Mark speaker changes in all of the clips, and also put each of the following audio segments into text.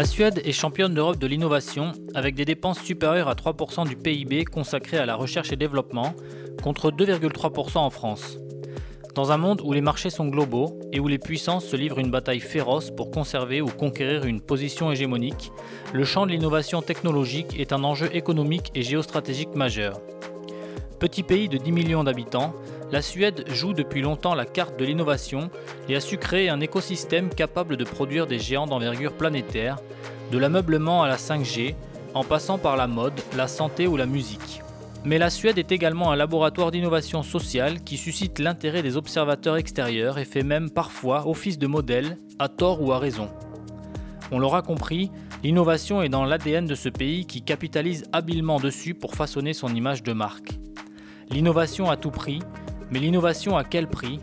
Speaker 1: La Suède est championne d'Europe de l'innovation avec des dépenses supérieures à 3% du PIB consacrées à la recherche et développement contre 2,3% en France. Dans un monde où les marchés sont globaux et où les puissances se livrent une bataille féroce pour conserver ou conquérir une position hégémonique, le champ de l'innovation technologique est un enjeu économique et géostratégique majeur. Petit pays de 10 millions d'habitants, la Suède joue depuis longtemps la carte de l'innovation et a su créer un écosystème capable de produire des géants d'envergure planétaire, de l'ameublement à la 5G, en passant par la mode, la santé ou la musique. Mais la Suède est également un laboratoire d'innovation sociale qui suscite l'intérêt des observateurs extérieurs et fait même parfois office de modèle, à tort ou à raison. On l'aura compris, l'innovation est dans l'ADN de ce pays qui capitalise habilement dessus pour façonner son image de marque. L'innovation à tout prix, mais l'innovation à quel prix?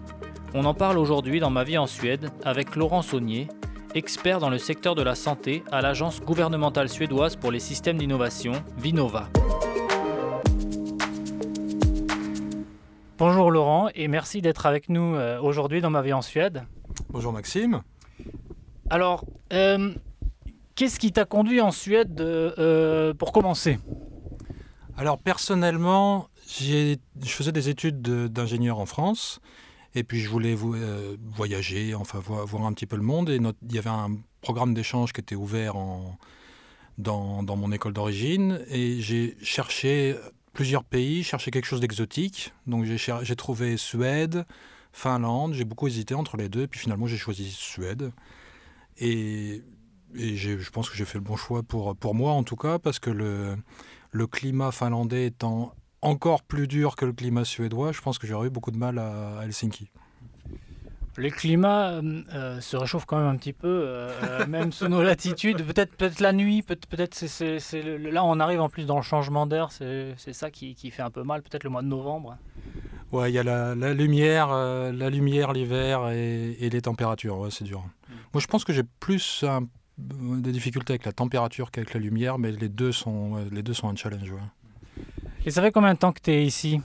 Speaker 1: On en parle aujourd'hui dans Ma vie en Suède avec Laurent Saunier, expert dans le secteur de la santé à l'agence gouvernementale suédoise pour les systèmes d'innovation, Vinova. Bonjour Laurent et merci d'être avec nous euh, aujourd'hui dans ma vie en Suède.
Speaker 2: Bonjour Maxime.
Speaker 1: Alors, euh, qu'est-ce qui t'a conduit en Suède euh, pour commencer?
Speaker 2: Alors personnellement, je faisais des études d'ingénieur en France et puis je voulais voyager, enfin voir, un petit peu le monde et il y avait un programme d'échange qui était ouvert dans, dans mon école d'origine et j'ai cherché plusieurs pays, chercher quelque chose d'exotique. Donc j'ai trouvé Suède, Finlande, j'ai beaucoup hésité entre les deux, puis finalement j'ai choisi Suède. Et, je pense que j'ai fait le bon choix pour, pour moi en tout cas, parce que le, le climat finlandais étant encore plus dur que le climat suédois, je pense que j'aurais eu beaucoup de mal à Helsinki.
Speaker 1: Les climats euh, euh, se réchauffent quand même un petit peu, euh, même sous nos latitudes. Peut-être peut la nuit, peut-être c'est, là on arrive en plus dans le changement d'air, c'est, ça qui, fait un peu mal, peut-être le mois de novembre.
Speaker 2: Ouais, il y a la, lumière, la lumière l'hiver et, les températures, c'est dur. Mm. Moi je pense que j'ai plus des difficultés avec la température qu'avec la lumière, mais les deux sont, les deux sont un challenge.
Speaker 1: Et ça fait combien de temps que tu es ici?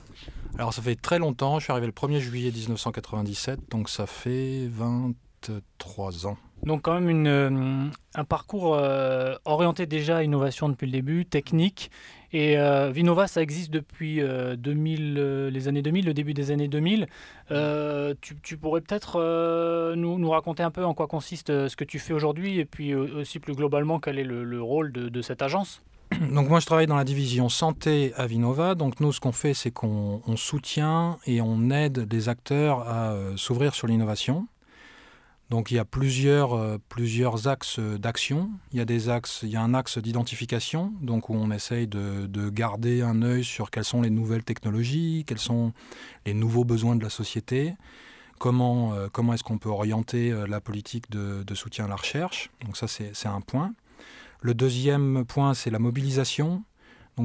Speaker 2: Alors ça fait très longtemps, je suis arrivé le 1er juillet 1997, donc ça fait 23 ans.
Speaker 1: Donc quand même une, euh, un parcours euh, orienté déjà à innovation depuis le début, technique. Et euh, Vinova, ça existe depuis 2000, les années 2000, le début des années 2000. Tu, pourrais peut-être nous, nous, raconter un peu en quoi consiste ce que tu fais aujourd'hui et puis aussi plus globalement quel est le, rôle de, de cette agence?
Speaker 2: Donc moi je travaille dans la division santé à Vinova. Donc nous ce qu'on fait c'est qu'on soutient et on aide les acteurs à euh, s'ouvrir sur l'innovation. Donc il y a plusieurs, euh, plusieurs axes d'action. Il y a des il y a un axe d'identification, donc où on essaye de, garder un œil sur quelles sont les nouvelles technologies, quels sont les nouveaux besoins de la société, comment, euh, comment est-ce qu'on peut orienter la politique de, de, soutien à la recherche. Donc ça c'est un point. Le deuxième point, c'est la mobilisation.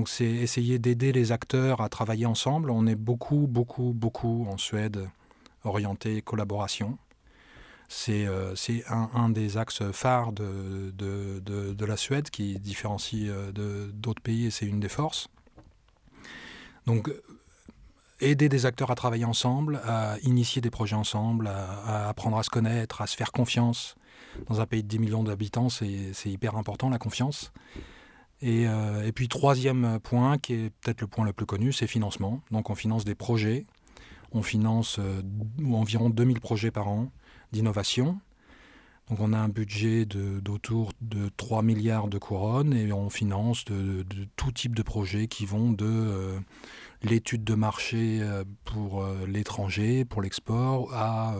Speaker 2: C'est essayer d'aider les acteurs à travailler ensemble. On est beaucoup, beaucoup, beaucoup en Suède orienté collaboration. C'est euh, un, des axes phares de, de, la Suède qui différencie euh, d'autres pays et c'est une des forces. Donc aider des acteurs à travailler ensemble, à initier des projets ensemble, à apprendre à se connaître, à se faire confiance, dans un pays de 10 millions d'habitants, c'est hyper important, la confiance. Et, euh, et, puis troisième point, qui est peut-être le point le plus connu, c'est financement. Donc on finance des projets. On finance euh, environ 2000 projets par an d'innovation. Donc on a un budget d'autour de, 3 milliards de couronnes et on finance de, tout type de projets qui vont de euh, l'étude de marché pour l'étranger, pour l'export, à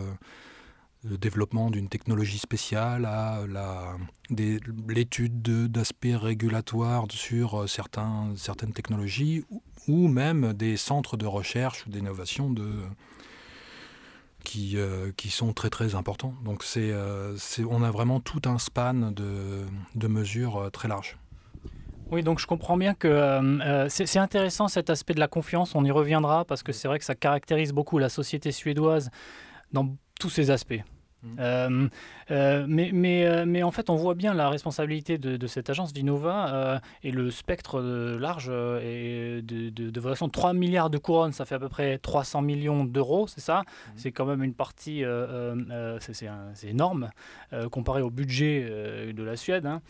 Speaker 2: le développement d'une technologie spéciale à l'étude d'aspects régulatoires sur euh, certains, certaines technologies ou, même des centres de recherche ou d'innovation de, qui, euh, qui sont très très importants. Donc c'est, euh, on a vraiment tout un span de, de mesures très large.
Speaker 1: Oui, donc je comprends bien que c'est intéressant cet aspect de la confiance, on y reviendra parce que c'est vrai que ça caractérise beaucoup la société suédoise dans tous ses aspects. Mmh. mais, mais, mais, en fait, on voit bien la responsabilité de, cette agence Vinova et le spectre large et de, de, de, 3 milliards de couronnes, ça fait à peu près 300 millions d'euros, c'est ça? Mmh. C'est quand même une partie, c'est énorme comparé au budget de la Suède. Hein.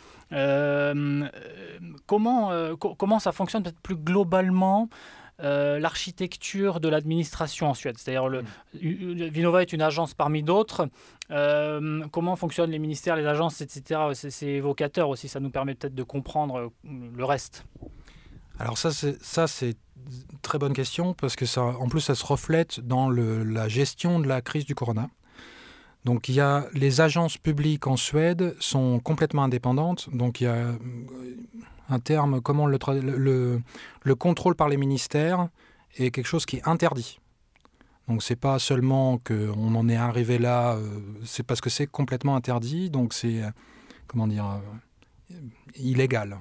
Speaker 1: comment, comment ça fonctionne peut-être plus globalement? Euh, l'architecture de l'administration en Suède. C'est-à-dire, le, mm. Vinova est une agence parmi d'autres. Euh, comment fonctionnent les ministères, les agences, etc. C'est évocateur aussi, ça nous permet peut-être de comprendre euh, le reste.
Speaker 2: Alors ça, c'est une très bonne question, parce que ça, en plus, ça se reflète dans le, la gestion de la crise du corona. Donc il y a les agences publiques en Suède sont complètement indépendantes. Donc il y a un terme, comment le, le, le contrôle par les ministères est quelque chose qui est interdit. Donc c'est pas seulement qu'on en est arrivé là, euh, c'est parce que c'est complètement interdit, donc c'est comment dire euh, illégal,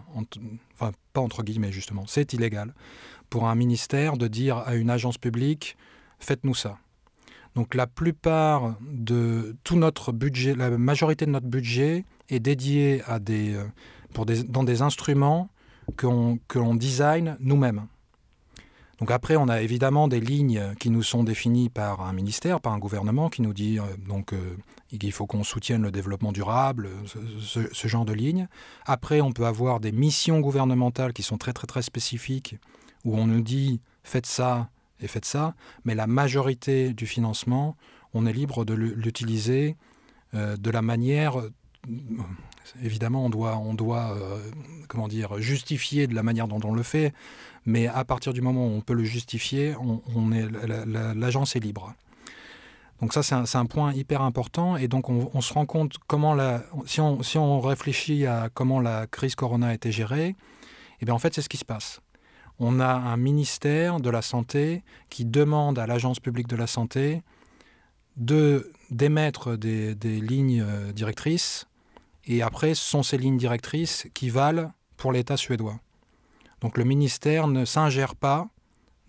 Speaker 2: enfin pas entre guillemets justement, c'est illégal pour un ministère de dire à une agence publique faites-nous ça. Donc la plupart de tout notre budget, la majorité de notre budget est dédié à des euh, dans des instruments que l'on design nous-mêmes. Donc après, on a évidemment des lignes qui nous sont définies par un ministère, par un gouvernement qui nous dit euh, donc euh, qu'il faut qu'on soutienne le développement durable, ce, genre de lignes. Après, on peut avoir des missions gouvernementales qui sont très très très spécifiques où on nous dit faites ça et faites ça, mais la majorité du financement, on est libre de l'utiliser euh, de la manière évidemment, on doit, on doit euh, comment dire, justifier de la manière dont on le fait, mais à partir du moment où on peut le justifier, on, l'agence est libre. Donc ça, c'est un, point hyper important. Et donc, on, se rend compte comment la... Si on, si on, réfléchit à comment la crise Corona a été gérée, eh bien, en fait, c'est ce qui se passe. On a un ministère de la Santé qui demande à l'Agence publique de la Santé de d'émettre des, lignes euh, directrices et après, ce sont ces lignes directrices qui valent pour l'État suédois. Donc le ministère ne s'ingère pas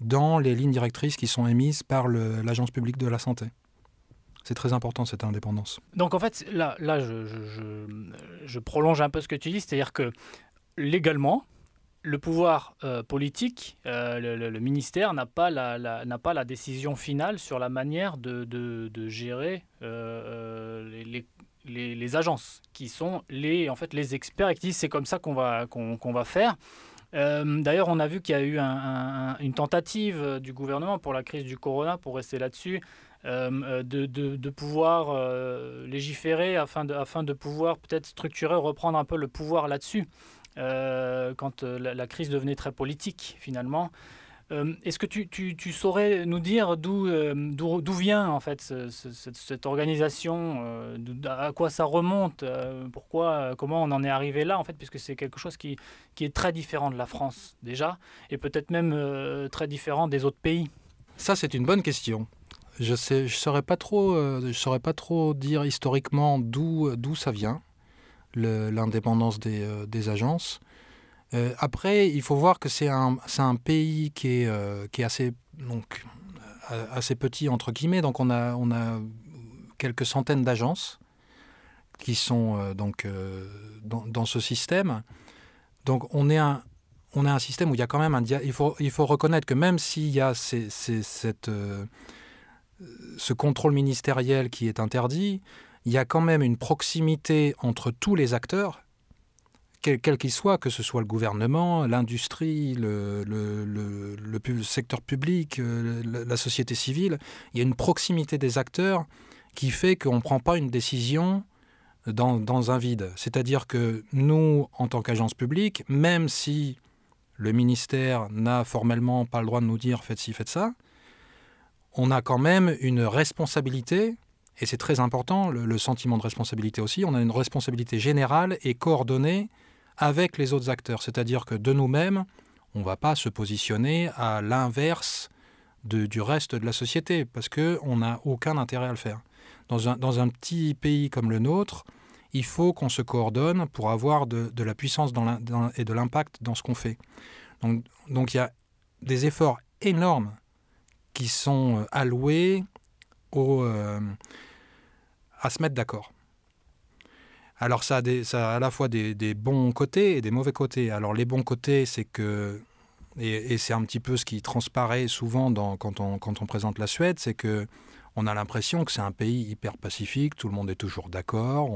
Speaker 2: dans les lignes directrices qui sont émises par l'Agence publique de la santé. C'est très important cette indépendance.
Speaker 1: Donc en fait, là, je, prolonge un peu ce que tu dis, c'est-à-dire que légalement, le pouvoir euh, politique, euh, le, ministère n'a pas la, décision finale sur la manière de, gérer euh, les, agences, qui sont les, en fait, les experts et qui disent c'est comme ça qu'on va, faire. D'ailleurs, on a vu qu'il y a eu une tentative du gouvernement pour la crise du corona, pour rester là-dessus, de, pouvoir légiférer afin de pouvoir peut-être structurer, reprendre un peu le pouvoir là-dessus, quand la, la, crise devenait très politique finalement. Euh, est-ce que tu, saurais nous dire euh, d'où vient en fait cette, organisation, euh, à quoi ça remonte, pourquoi, comment on en est arrivé là en fait, puisque c'est quelque chose qui, est très différent de la France déjà, et peut-être même très différent des autres pays?
Speaker 2: Ça c'est une bonne question. Je ne saurais pas trop, saurais pas trop dire historiquement d'où ça vient l'indépendance des, des agences. Euh, après, il faut voir que c'est un, un, pays qui est, euh, qui est assez, donc, euh, assez petit, entre guillemets. Donc, on a, on a quelques centaines d'agences qui sont donc, dans, dans, ce système. Donc, on est un, on a un système où il y a quand même un il faut il faut reconnaître que même s'il y a ces, ces, cette, ce contrôle ministériel qui est interdit, il y a quand même une proximité entre tous les acteurs quel qu'il soit, que ce soit le gouvernement, l'industrie, le, secteur public, euh, la, société civile, il y a une proximité des acteurs qui fait qu'on ne prend pas une décision dans, un vide. C'est-à-dire que nous, en tant qu'agence publique, même si le ministère n'a formellement pas le droit de nous dire faites ci, faites ça, on a quand même une responsabilité, et c'est très important, le, sentiment de responsabilité aussi, on a une responsabilité générale et coordonnée avec les autres acteurs. C'est-à-dire que de nous-mêmes, on ne va pas se positionner à l'inverse du reste de la société, parce qu'on n'a aucun intérêt à le faire. Dans un, dans un, petit pays comme le nôtre, il faut qu'on se coordonne pour avoir de, la puissance et de l'impact dans ce qu'on fait. Donc, donc il y a des efforts énormes qui sont euh, alloués au, euh, à se mettre d'accord. Alors ça a, à la fois des, bons côtés et des mauvais côtés. Alors les bons côtés, c'est que, et, c'est un petit peu ce qui transparaît souvent dans, quand, on, quand on présente la Suède, c'est que on a l'impression que c'est un pays hyper pacifique, tout le monde est toujours d'accord,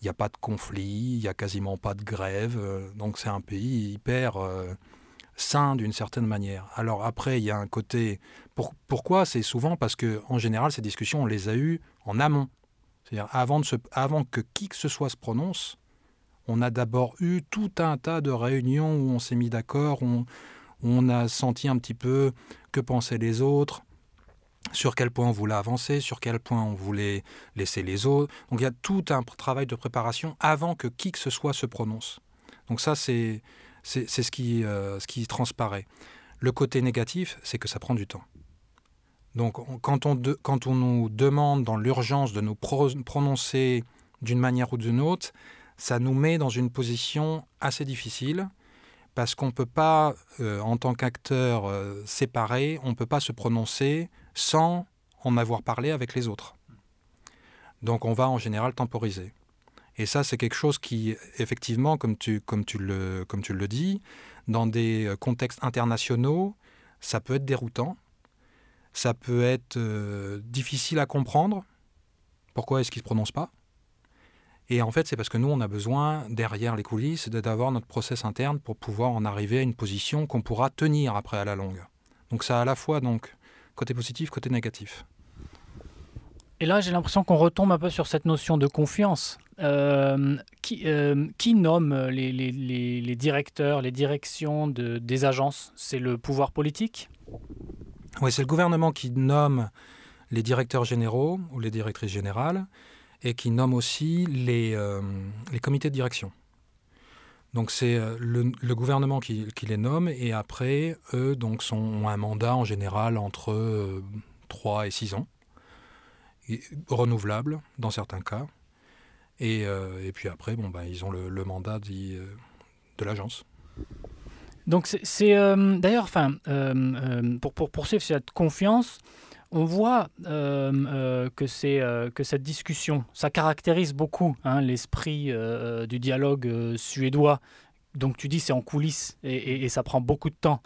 Speaker 2: il n'y a pas de conflit, il n'y a quasiment pas de grève, euh, donc c'est un pays hyper euh, sain d'une certaine manière. Alors après, il y a un côté... pourquoi C'est souvent? Parce que en général, ces discussions, on les a eues en amont. C'est-à-dire avant, que qui que ce soit se prononce, on a d'abord eu tout un tas de réunions où on s'est mis d'accord, où on a senti un petit peu que pensaient les autres, sur quel point on voulait avancer, sur quel point on voulait laisser les autres. Donc il y a tout un travail de préparation avant que qui que ce soit se prononce. Donc ça, c'est ce, euh, ce qui transparaît. Le côté négatif, c'est que ça prend du temps. Donc quand on, nous demande dans l'urgence de nous prononcer d'une manière ou d'une autre, ça nous met dans une position assez difficile parce qu'on ne peut pas, euh, en tant qu'acteur euh, séparé, on ne peut pas se prononcer sans en avoir parlé avec les autres. Donc on va en général temporiser. Et ça, c'est quelque chose qui, effectivement, comme tu, comme, tu le, comme tu le dis, dans des euh, contextes internationaux, ça peut être déroutant, ça peut être euh, difficile à comprendre. Pourquoi est-ce qu'ils ne se prononcent pas? Et en fait, c'est parce que nous, on a besoin, derrière les coulisses, d'avoir notre process interne pour pouvoir en arriver à une position qu'on pourra tenir après à la longue. Donc ça a à la fois donc côté positif, côté négatif.
Speaker 1: Et là, j'ai l'impression qu'on retombe un peu sur cette notion de confiance. Euh, qui, euh, qui, nomme les, directeurs, les directions de, des agences? C'est le pouvoir politique?
Speaker 2: Oui, c'est le gouvernement qui nomme les directeurs généraux ou les directrices générales et qui nomme aussi les, euh, comités de direction. Donc c'est euh, le, gouvernement qui, les nomme et après, eux donc, ont un mandat en général entre 3 euh, et 6 ans, renouvelable dans certains cas. Et, et puis après, bon, ben, ils ont le, mandat de l'agence.
Speaker 1: Donc c'est d'ailleurs, enfin, pour, pour, poursuivre cette confiance, on voit euh, euh, que, c'est, euh, que cette discussion, ça caractérise beaucoup hein, l'esprit du dialogue suédois. Donc tu dis c'est en coulisses et, ça prend beaucoup de temps.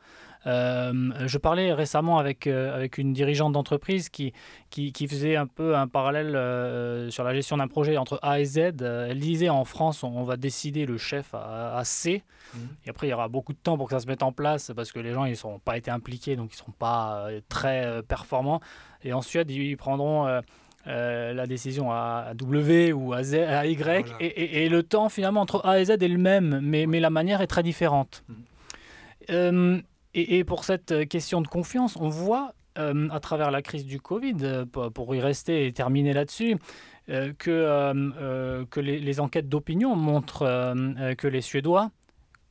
Speaker 1: Je parlais récemment avec, avec une dirigeante d'entreprise qui, qui, faisait un peu un parallèle sur la gestion d'un projet entre A et Z. Elle disait en France, on, va décider le chef à C. Mhm. Et après, il y aura beaucoup de temps pour que ça se mette en place parce que les gens, ils n'ont pas été impliqués, donc ils ne seront pas euh, très euh, performants. Et en Suède, ils prendront euh, la décision à W ou à, Z, à Y. Et, le temps, finalement, entre A et Z est le même, mais, mais la manière est très différente. Mhm. Et, pour cette question de confiance, on voit à travers la crise du Covid, pour y rester et terminer là-dessus, que, que les, enquêtes d'opinion montrent que les Suédois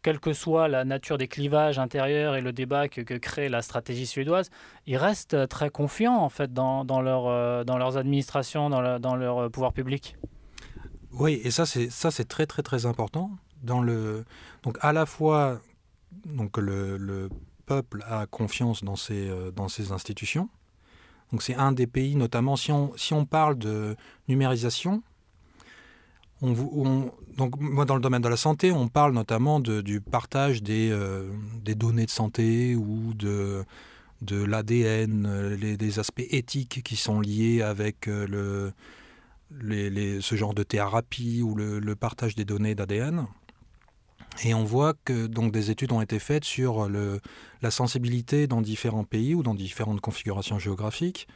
Speaker 1: quelle que soit la nature des clivages intérieurs et le débat que, crée la stratégie suédoise, ils restent très confiants en fait dans, dans, leur, euh, dans leurs administrations, dans, leur euh, pouvoir public.
Speaker 2: Oui, et ça c'est ça c'est très très très important dans le donc à la fois donc le peuple a confiance dans ses euh, dans ses institutions. Donc c'est un des pays notamment si on si on parle de numérisation, on, donc moi dans le domaine de la santé, on parle notamment du partage des, euh, des, données de santé ou de, de l'ADN, euh, des aspects éthiques qui sont liés avec le, les, ce genre de thérapie ou le, partage des données d'ADN. Et on voit que donc des études ont été faites sur le, la sensibilité dans différents pays ou dans différentes configurations géographiques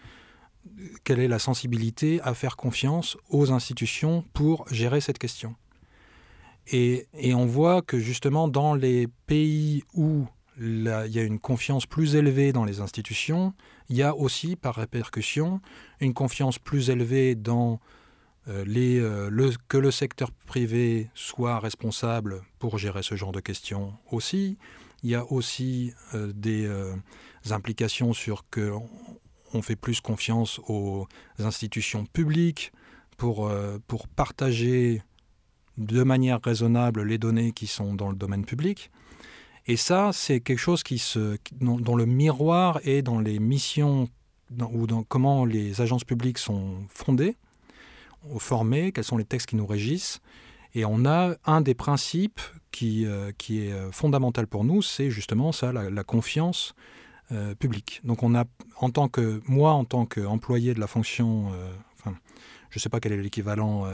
Speaker 2: quelle est la sensibilité à faire confiance aux institutions pour gérer cette question? Et, on voit que justement dans les pays où il y a une confiance plus élevée dans les institutions, il y a aussi par répercussion une confiance plus élevée dans euh, euh, le, que le secteur privé soit responsable pour gérer ce genre de questions aussi. Il y a aussi euh, des implications sur que on fait plus confiance aux institutions publiques pour, euh, pour partager de manière raisonnable les données qui sont dans le domaine public. Et ça, c'est quelque chose qui se, dont, le miroir est dans les missions ou dans comment les agences publiques sont fondées. Formés, quels sont les textes qui nous régissent. Et on a un des principes qui, euh, est euh, fondamental pour nous, c'est justement ça, la, confiance euh, publique. Donc on a, en tant que, moi, en tant qu'employé de la fonction, je ne sais pas quel est l'équivalent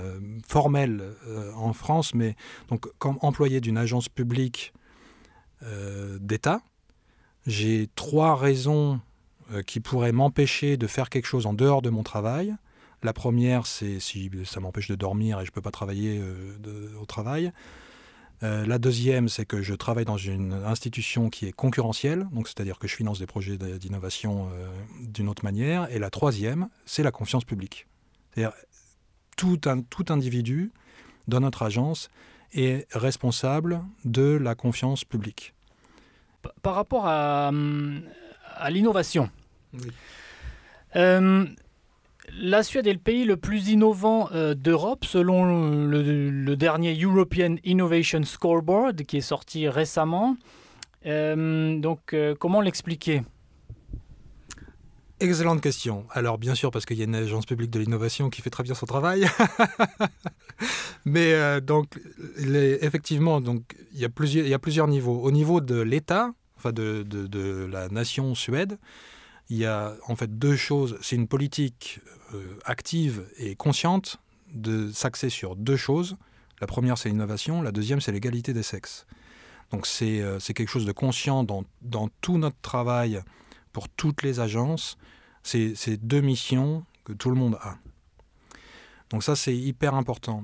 Speaker 2: formel en France, mais donc comme employé d'une agence publique d'État, j'ai trois raisons qui pourraient m'empêcher de faire quelque chose en dehors de mon travail. La première, c'est si ça m'empêche de dormir et je ne peux pas travailler euh, au travail. Euh, la deuxième, c'est que je travaille dans une institution qui est concurrentielle, donc c'est-à-dire que je finance des projets d'innovation euh, d'une autre manière. Et la troisième, c'est la confiance publique. C'est-à-dire tout, un, tout individu dans notre agence est responsable de la confiance publique.
Speaker 1: Par rapport à, à l'innovation, oui. La Suède est le pays le plus innovant euh, d'Europe selon le, dernier European Innovation Scoreboard qui est sorti récemment. Euh, donc euh, comment l'expliquer?
Speaker 2: Excellente question. Alors bien sûr parce qu'il y a une agence publique de l'innovation qui fait très bien son travail. Mais donc effectivement donc il y a plusieurs niveaux. Au niveau de l'État, enfin de, de, la nation Suède, il y a en fait deux choses. C'est une politique euh, active et consciente de s'axer sur deux choses. La première, c'est l'innovation. La deuxième, c'est l'égalité des sexes. Donc c'est euh, quelque chose de conscient dans, dans, tout notre travail pour toutes les agences. C'est deux missions que tout le monde a. Donc ça, c'est hyper important.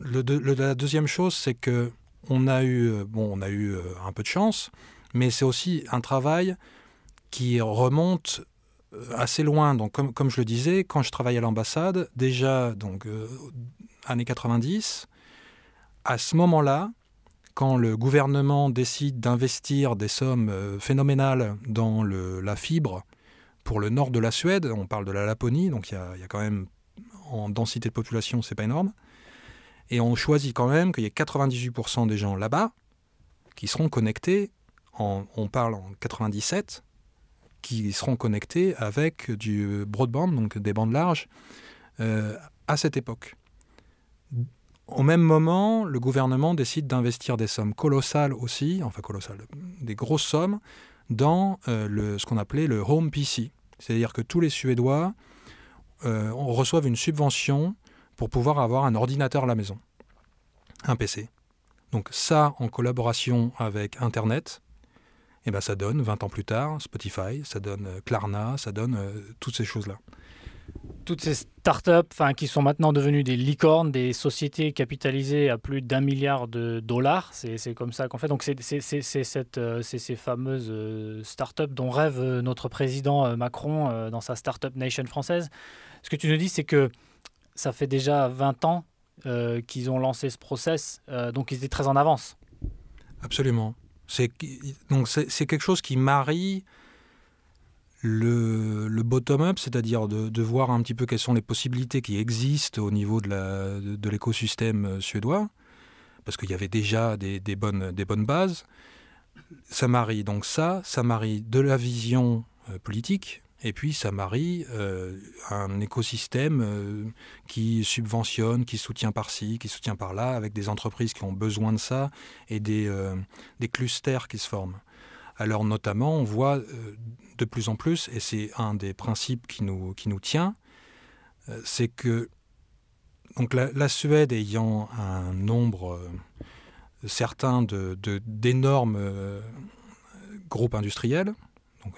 Speaker 2: La deuxième chose, c'est que on a eu, euh, bon, on a eu un peu de chance, mais c'est aussi un travail qui remonte euh, assez loin. Donc, comme, je le disais, quand je travaillais à l'ambassade, déjà, donc, euh, années 90, à ce moment-là, quand le gouvernement décide d'investir des sommes euh, phénoménales dans la fibre pour le nord de la Suède, on parle de la Laponie, donc il y, a, quand même, en densité de population, c'est pas énorme, et on choisit quand même qu'il y ait 98% des gens là-bas qui seront connectés, on parle en 97, qui seront connectés avec du broadband, donc des bandes larges, euh, à cette époque. Au même moment, le gouvernement décide d'investir des sommes colossales aussi, enfin colossales, des grosses sommes, dans euh, le, ce qu'on appelait le Home PC. C'est-à-dire que tous les Suédois euh, reçoivent une subvention pour pouvoir avoir un ordinateur à la maison, un PC. Donc ça, en collaboration avec Internet, et ben ça donne 20 ans plus tard Spotify, ça donne euh, Klarna, ça donne euh, toutes ces choses-là.
Speaker 1: Toutes ces startups qui sont maintenant devenues des licornes, des sociétés capitalisées à plus d'un milliard de dollars, c'est comme ça qu'on fait. Donc c'est euh, ces fameuses startups dont rêve notre président Macron dans sa Startup Nation française. Ce que tu nous dis, c'est que ça fait déjà 20 ans qu'ils ont lancé ce process, donc ils étaient très en avance.
Speaker 2: Absolument. C'est donc c'est quelque chose qui marie le, bottom-up, c'est-à-dire de, voir un petit peu quelles sont les possibilités qui existent au niveau de l'écosystème euh, suédois, parce qu'il y avait déjà des, des, bonnes, des bonnes bases. Ça marie donc ça, ça marie de la vision euh, politique, et puis ça marie euh, un écosystème euh, qui subventionne, qui soutient par-ci, qui soutient par-là, avec des entreprises qui ont besoin de ça et des, euh, clusters qui se forment. Alors notamment, on voit de plus en plus, et c'est un des principes qui nous, qui nous tient, c'est que donc la, Suède ayant un nombre certain d'énormes de, groupes industriels,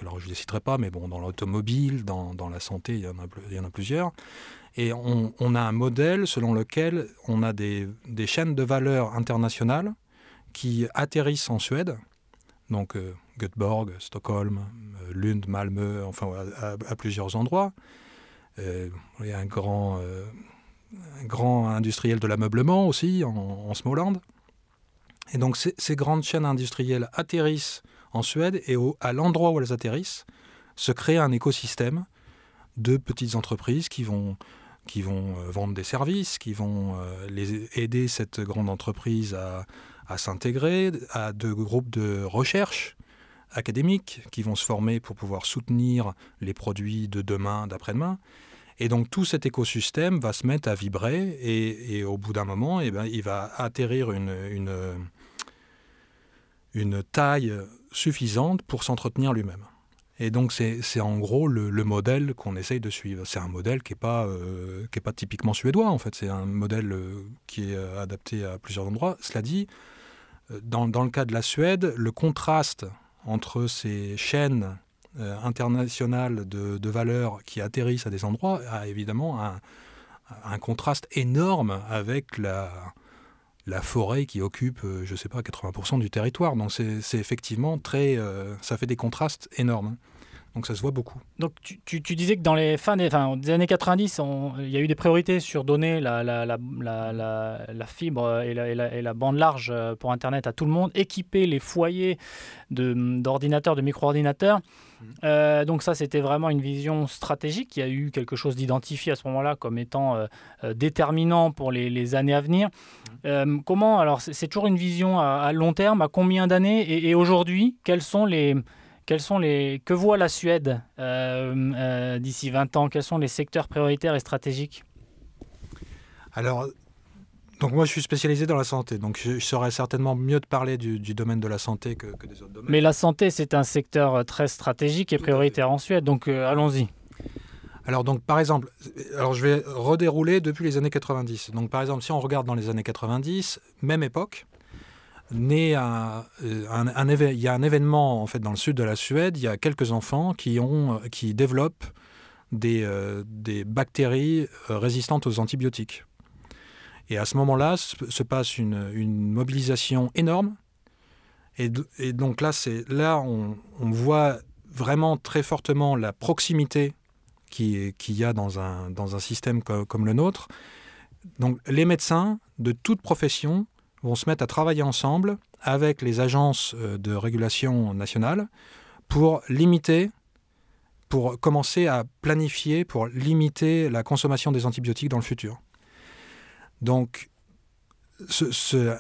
Speaker 2: alors je ne les citerai pas, mais bon, dans l'automobile, dans, la santé, il y, en a, plusieurs. Et on, a un modèle selon lequel on a des, chaînes de valeur internationales qui atterrissent en Suède, donc euh, Göteborg, Stockholm, euh, Lund, Malmö, enfin à, plusieurs endroits. Euh, il y a un grand, industriel de l'ameublement aussi en, en. Et donc ces grandes chaînes industrielles atterrissent en Suède et à l'endroit où elles atterrissent, se crée un écosystème de petites entreprises qui vont, qui vont euh, vendre des services, qui vont euh, les aider cette grande entreprise à, s'intégrer, à de groupes de recherche académiques qui vont se former pour pouvoir soutenir les produits de demain, d'après-demain. Et donc tout cet écosystème va se mettre à vibrer et, au bout d'un moment, eh ben, il va atterrir une, une, une taille suffisante pour s'entretenir lui-même. Et donc c'est en gros le, modèle qu'on essaye de suivre. C'est un modèle qui n'est pas, euh, pas typiquement suédois en fait, c'est un modèle euh, qui est euh, adapté à plusieurs endroits. Cela dit, dans, dans, le cas de la Suède, le contraste entre ces chaînes internationales de, de, valeurs qui atterrissent à des endroits a évidemment un, un contraste énorme avec la, la forêt qui occupe, euh, je ne sais pas, 80% du territoire. Donc c'est effectivement très... Euh, ça fait des contrastes énormes. Donc ça se voit beaucoup.
Speaker 1: Donc tu, disais que dans les fins des, années 90, il y a eu des priorités sur donner la, la, fibre et, la, bande large euh, pour Internet à tout le monde, équiper les foyers d'ordinateurs, de, micro-ordinateurs. Mmh. Euh, donc ça, c'était vraiment une vision stratégique. Il y a eu quelque chose d'identifié à ce moment-là comme étant euh, déterminant pour les, années à venir. Mmh. comment, alors c'est toujours une vision à, long terme, à combien d'années et aujourd'hui, quels sont les quels sont les, que voit la Suède euh, euh, d'ici 20 ans? Quels sont les secteurs prioritaires et stratégiques?
Speaker 2: Alors, donc moi je suis spécialisé dans la santé, donc je, saurais certainement mieux de parler du, domaine de la santé que, des autres domaines.
Speaker 1: Mais la santé, c'est un secteur euh, très stratégique et prioritaire en Suède, donc allons-y.
Speaker 2: Alors donc par exemple, alors je vais redérouler depuis les années 90. Donc par exemple, si on regarde dans les années 90, même époque, né un, un, il y a un événement en fait dans le sud de la Suède. Il y a quelques enfants qui ont qui développent des, euh, des bactéries euh, résistantes aux antibiotiques. Et à ce moment-là se passe une, une, mobilisation énorme. Et, donc là, c'est là on, voit vraiment très fortement la proximité qu'il qui y a dans un, dans un système comme le nôtre. Donc les médecins de toute profession vont se mettre à travailler ensemble avec les agences euh, de régulation nationale pour limiter, pour commencer à planifier, pour limiter la consommation des antibiotiques dans le futur. Donc, euh,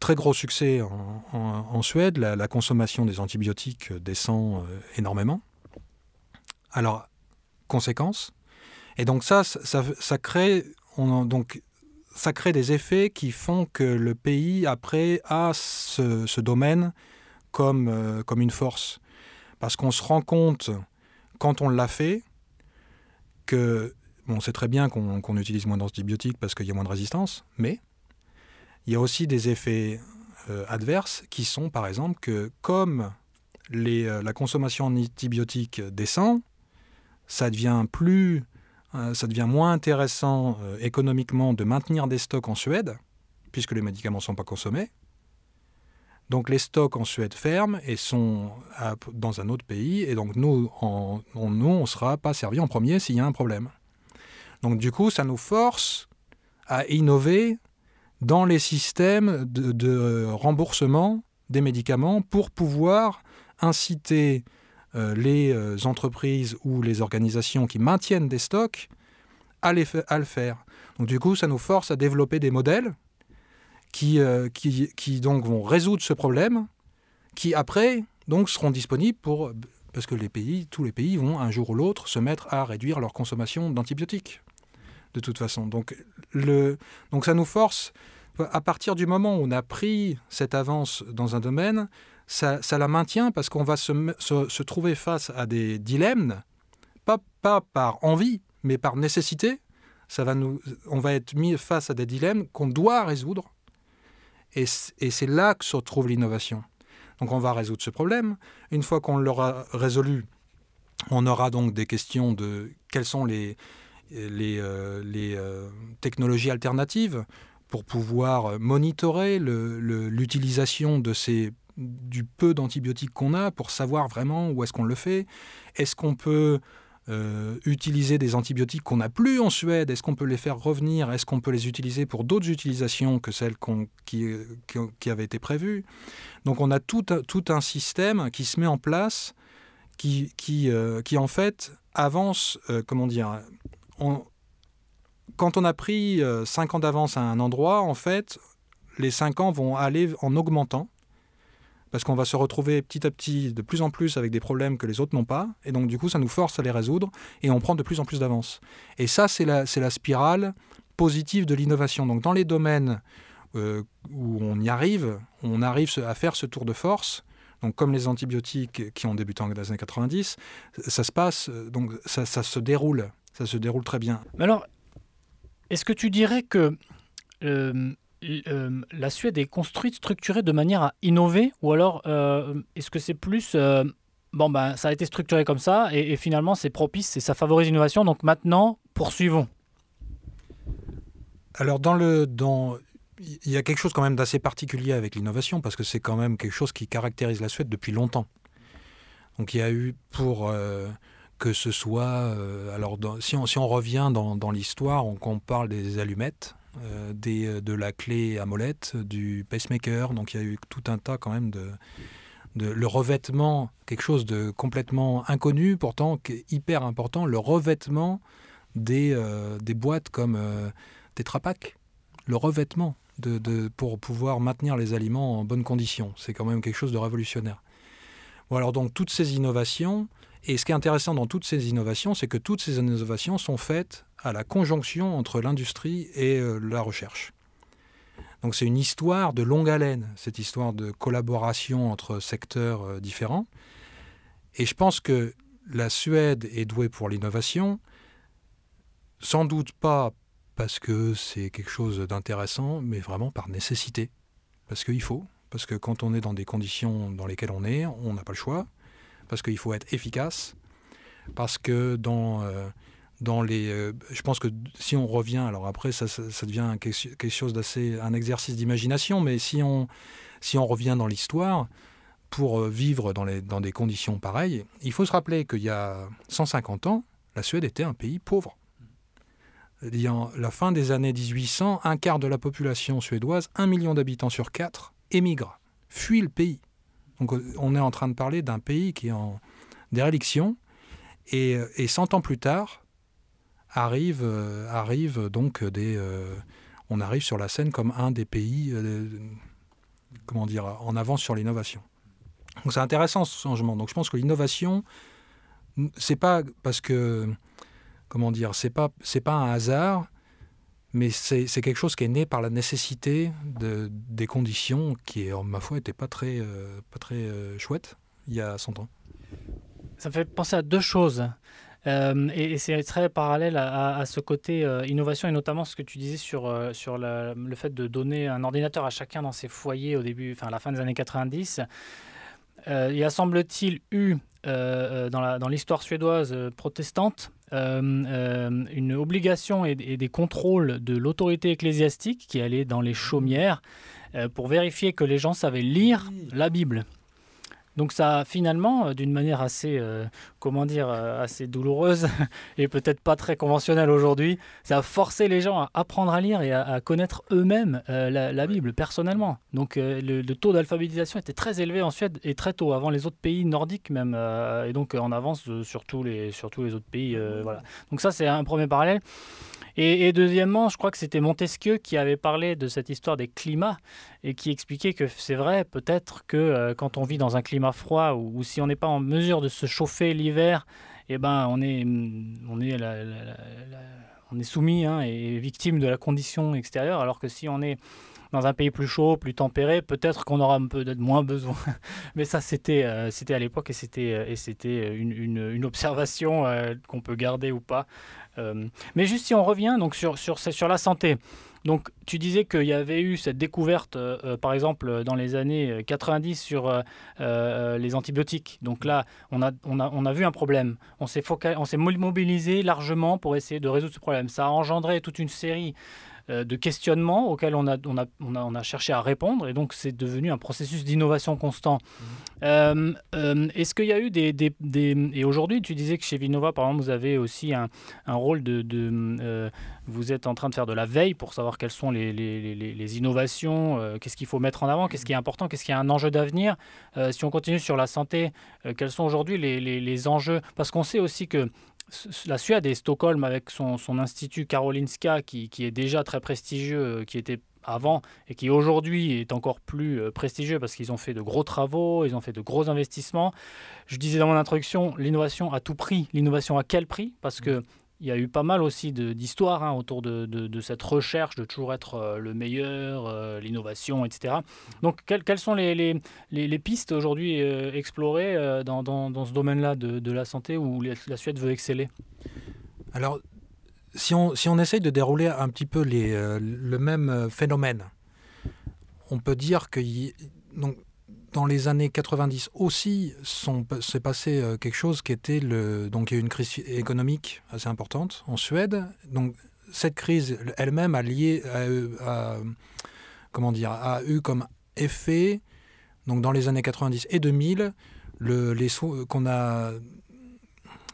Speaker 2: très gros succès en, Suède, la, consommation des antibiotiques descend euh, énormément. Alors, conséquence. Et donc ça, ça, crée, on, donc ça crée des effets qui font que le pays, après, a ce, domaine comme, euh, comme une force. Parce qu'on se rend compte, quand on l'a fait, que, bon, c'est très bien qu'on utilise moins d'antibiotiques parce qu'il y a moins de résistance, mais il y a aussi des effets euh, adverses qui sont, par exemple, que comme les, euh, la consommation antibiotique descend, ça devient plus ça devient moins intéressant euh, économiquement de maintenir des stocks en Suède, puisque les médicaments ne sont pas consommés. Donc les stocks en Suède ferment et sont dans un autre pays, et donc nous, on, nous, ne sera pas servi en premier s'il y a un problème. Donc du coup, ça nous force à innover dans les systèmes de remboursement des médicaments pour pouvoir inciter euh, les euh, entreprises ou les organisations qui maintiennent des stocks à, le faire. Donc du coup, ça nous force à développer des modèles qui, euh, qui, qui, donc vont résoudre ce problème, qui après donc seront disponibles pour parce que les pays, tous les pays vont un jour ou l'autre se mettre à réduire leur consommation d'antibiotiques de toute façon. Donc, le, donc ça nous force à partir du moment où on a pris cette avance dans un domaine, ça, la maintient parce qu'on va se, trouver face à des dilemmes, pas, par envie, mais par nécessité. Ça va nous, on va être mis face à des dilemmes qu'on doit résoudre. Et, c'est là que se trouve l'innovation. Donc on va résoudre ce problème. Une fois qu'on l'aura résolu, on aura donc des questions de quelles sont les, les, euh, euh, technologies alternatives pour pouvoir monitorer l'utilisation de ces du peu d'antibiotiques qu'on a pour savoir vraiment où est-ce qu'on le fait. Est-ce qu'on peut euh, utiliser des antibiotiques qu'on n'a plus en Suède? Est-ce qu'on peut les faire revenir? Est-ce qu'on peut les utiliser pour d'autres utilisations que celles qui, avaient été prévues? Donc on a tout, un système qui se met en place qui, euh, en fait avance, euh, comment dire, quand on a pris 5 ans d'avance à un endroit, en fait, les 5 ans vont aller en augmentant parce qu'on va se retrouver petit à petit de plus en plus avec des problèmes que les autres n'ont pas, et donc du coup ça nous force à les résoudre, et on prend de plus en plus d'avance. Et ça, c'est la, la spirale positive de l'innovation. Donc dans les domaines euh, où on y arrive, on arrive à faire ce tour de force, donc comme les antibiotiques qui ont débuté en les années 90, ça se passe, donc ça, ça se déroule, ça se déroule très bien.
Speaker 1: Mais alors, est-ce que tu dirais que euh, euh, la Suède est construite, structurée de manière à innover Ou alors, euh, est-ce que c'est plus. bon, ben, ça a été structuré comme ça, et, finalement, c'est propice, et ça favorise l'innovation, donc maintenant, poursuivons.
Speaker 2: Alors, dans le. Dans... Il y a quelque chose quand même d'assez particulier avec l'innovation, parce que c'est quand même quelque chose qui caractérise la Suède depuis longtemps. Donc, il y a eu pour que ce soit. alors, si, on, si, on, revient dans, l'histoire, on, parle des allumettes, euh, des, euh, de la clé à molette, du pacemaker. Donc il y a eu tout un tas quand même de, le revêtement, quelque chose de complètement inconnu, pourtant hyper important, le revêtement des, euh, boîtes comme des trapacs. Le revêtement pour pouvoir maintenir les aliments en bonnes conditions. C'est quand même quelque chose de révolutionnaire. Bon, alors donc toutes ces innovations, et ce qui est intéressant dans toutes ces innovations, c'est que toutes ces innovations sont faites à la conjonction entre l'industrie et euh, la recherche. Donc c'est une histoire de longue haleine, cette histoire de collaboration entre secteurs euh, différents. Et je pense que la Suède est douée pour l'innovation, sans doute pas parce que c'est quelque chose d'intéressant, mais vraiment par nécessité. Parce qu'il faut, parce que quand on est dans des conditions dans lesquelles on est, on n'a pas le choix, parce qu'il faut être efficace, parce que dans... Euh, dans les. Euh, je pense que si on revient, alors après ça, devient quelque chose d'assez un exercice d'imagination, mais si on si on revient dans l'histoire pour euh, vivre dans, les, dans des conditions pareilles, il faut se rappeler qu'il y a 150 ans, la Suède était un pays pauvre. En la fin des années 1800, un quart de la population suédoise, un million d'habitants sur quatre, émigre, fuit le pays. Donc on est en train de parler d'un pays qui est en déréliction. Et, et 100 ans plus tard, arrive, euh, arrive donc des. Euh, on arrive sur la scène comme un des pays, euh, comment dire, en avance sur l'innovation. Donc c'est intéressant ce changement. Donc je pense que l'innovation, c'est pas parce que, comment dire, c'est pas c'est pas un hasard, mais c'est quelque chose qui est né par la nécessité de, des conditions qui, en ma foi, n'étaient pas très pas très chouettes il y a 100 ans.
Speaker 1: Ça me fait penser à deux choses. Euh, et, c'est très parallèle à, ce côté euh, innovation et notamment ce que tu disais sur, euh, sur le fait de donner un ordinateur à chacun dans ses foyers au début, enfin à la fin des années 90. il y a semble-t-il eu dans l'histoire suédoise protestante une obligation et, et, des contrôles de l'autorité ecclésiastique qui allait dans les chaumières pour vérifier que les gens savaient lire la Bible. Donc ça, finalement, euh, d'une manière assez, euh, comment dire, euh, assez douloureuse et peut-être pas très conventionnelle aujourd'hui, ça a forcé les gens à apprendre à lire et à, connaître eux-mêmes la, Bible personnellement. Donc le, taux d'alphabétisation était très élevé en Suède et très tôt, avant les autres pays nordiques même, et donc en avance sur tous les, sur tous les autres pays. voilà. Donc ça, c'est un premier parallèle. Et, deuxièmement, je crois que c'était Montesquieu qui avait parlé de cette histoire des climats et qui expliquait que c'est vrai, peut-être que euh, quand on vit dans un climat froid ou, si on n'est pas en mesure de se chauffer l'hiver, eh ben, on est, est, on est soumis hein, et victime de la condition extérieure, alors que si on est dans un pays plus chaud, plus tempéré, peut-être qu'on aura peut-être moins besoin. Mais ça, c'était euh, c'était à l'époque et c'était euh, et c'était une, une, observation qu'on peut garder ou pas. Euh, mais juste si on revient donc sur, sur, sur la santé. Donc, tu disais qu'il y avait eu cette découverte, euh, euh, par exemple, dans les années 90 sur les antibiotiques. Donc là, on a, on a, on a vu un problème. On s'est mobilisé largement pour essayer de résoudre ce problème. Ça a engendré toute une série de questionnements auxquels on a, on, a, on, a, on a cherché à répondre, et donc c'est devenu un processus d'innovation constant. Mmh. Euh, euh, est-ce qu'il y a eu des... des, des... Et aujourd'hui, tu disais que chez Vinova, par exemple, vous avez aussi un, un rôle de... de vous êtes en train de faire de la veille pour savoir quelles sont les, les, les, les innovations, qu'est-ce qu'il faut mettre en avant, qu'est-ce qui est important, qu'est-ce qui est un enjeu d'avenir. si on continue sur la santé, quels sont aujourd'hui les, enjeux? Parce qu'on sait aussi que la Suède et Stockholm avec son, son institut Karolinska qui, qui, est déjà très prestigieux, euh, qui était avant et qui aujourd'hui est encore plus euh, prestigieux parce qu'ils ont fait de gros travaux, ils ont fait de gros investissements. Je disais dans mon introduction, l'innovation à tout prix. L'innovation à quel prix? Parce que il y a eu pas mal aussi d'histoires hein, autour de, cette recherche de toujours être euh, le meilleur, euh, l'innovation, etc. Donc, quelles sont les, les, pistes aujourd'hui explorées dans, dans, ce domaine-là de, de, la santé où la Suède veut exceller?
Speaker 2: Alors, si on, si on essaye de dérouler un petit peu les, euh, le même euh, phénomène, on peut dire que donc, dans les années 90 aussi s'est passé euh, quelque chose qui était donc il y a eu une crise économique assez importante en Suède donc cette crise elle-même a lié comment dire a eu comme effet donc dans les années 90 et 2000 le, les qu'on a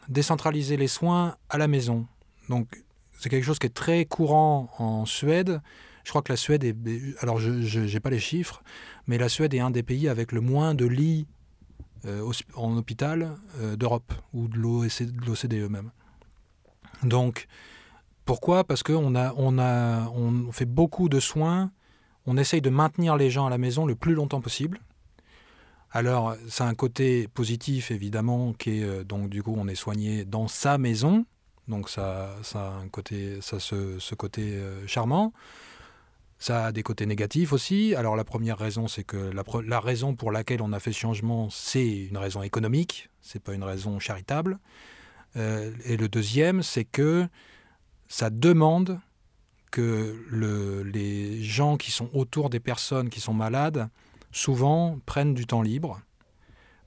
Speaker 2: décentralisé les soins à la maison donc c'est quelque chose qui est très courant en Suède. Je crois que la Suède est. Alors, je n'ai pas les chiffres, mais la Suède est un des pays avec le moins de lits euh, en hôpital euh, d'Europe ou de l'OCDE même. Donc, pourquoi? Parce qu'on a, on a, on fait beaucoup de soins, on essaye de maintenir les gens à la maison le plus longtemps possible. Alors, ça a un côté positif, évidemment, qui est, euh, donc du coup, on est soigné dans sa maison, donc ça, ça a un côté, ça ce, ce côté charmant. Ça a des côtés négatifs aussi. Alors la première raison, c'est que la, raison pour laquelle on a fait ce changement, c'est une raison économique, c'est pas une raison charitable. Euh, et le deuxième, c'est que ça demande que le, les gens qui sont autour des personnes qui sont malades, souvent prennent du temps libre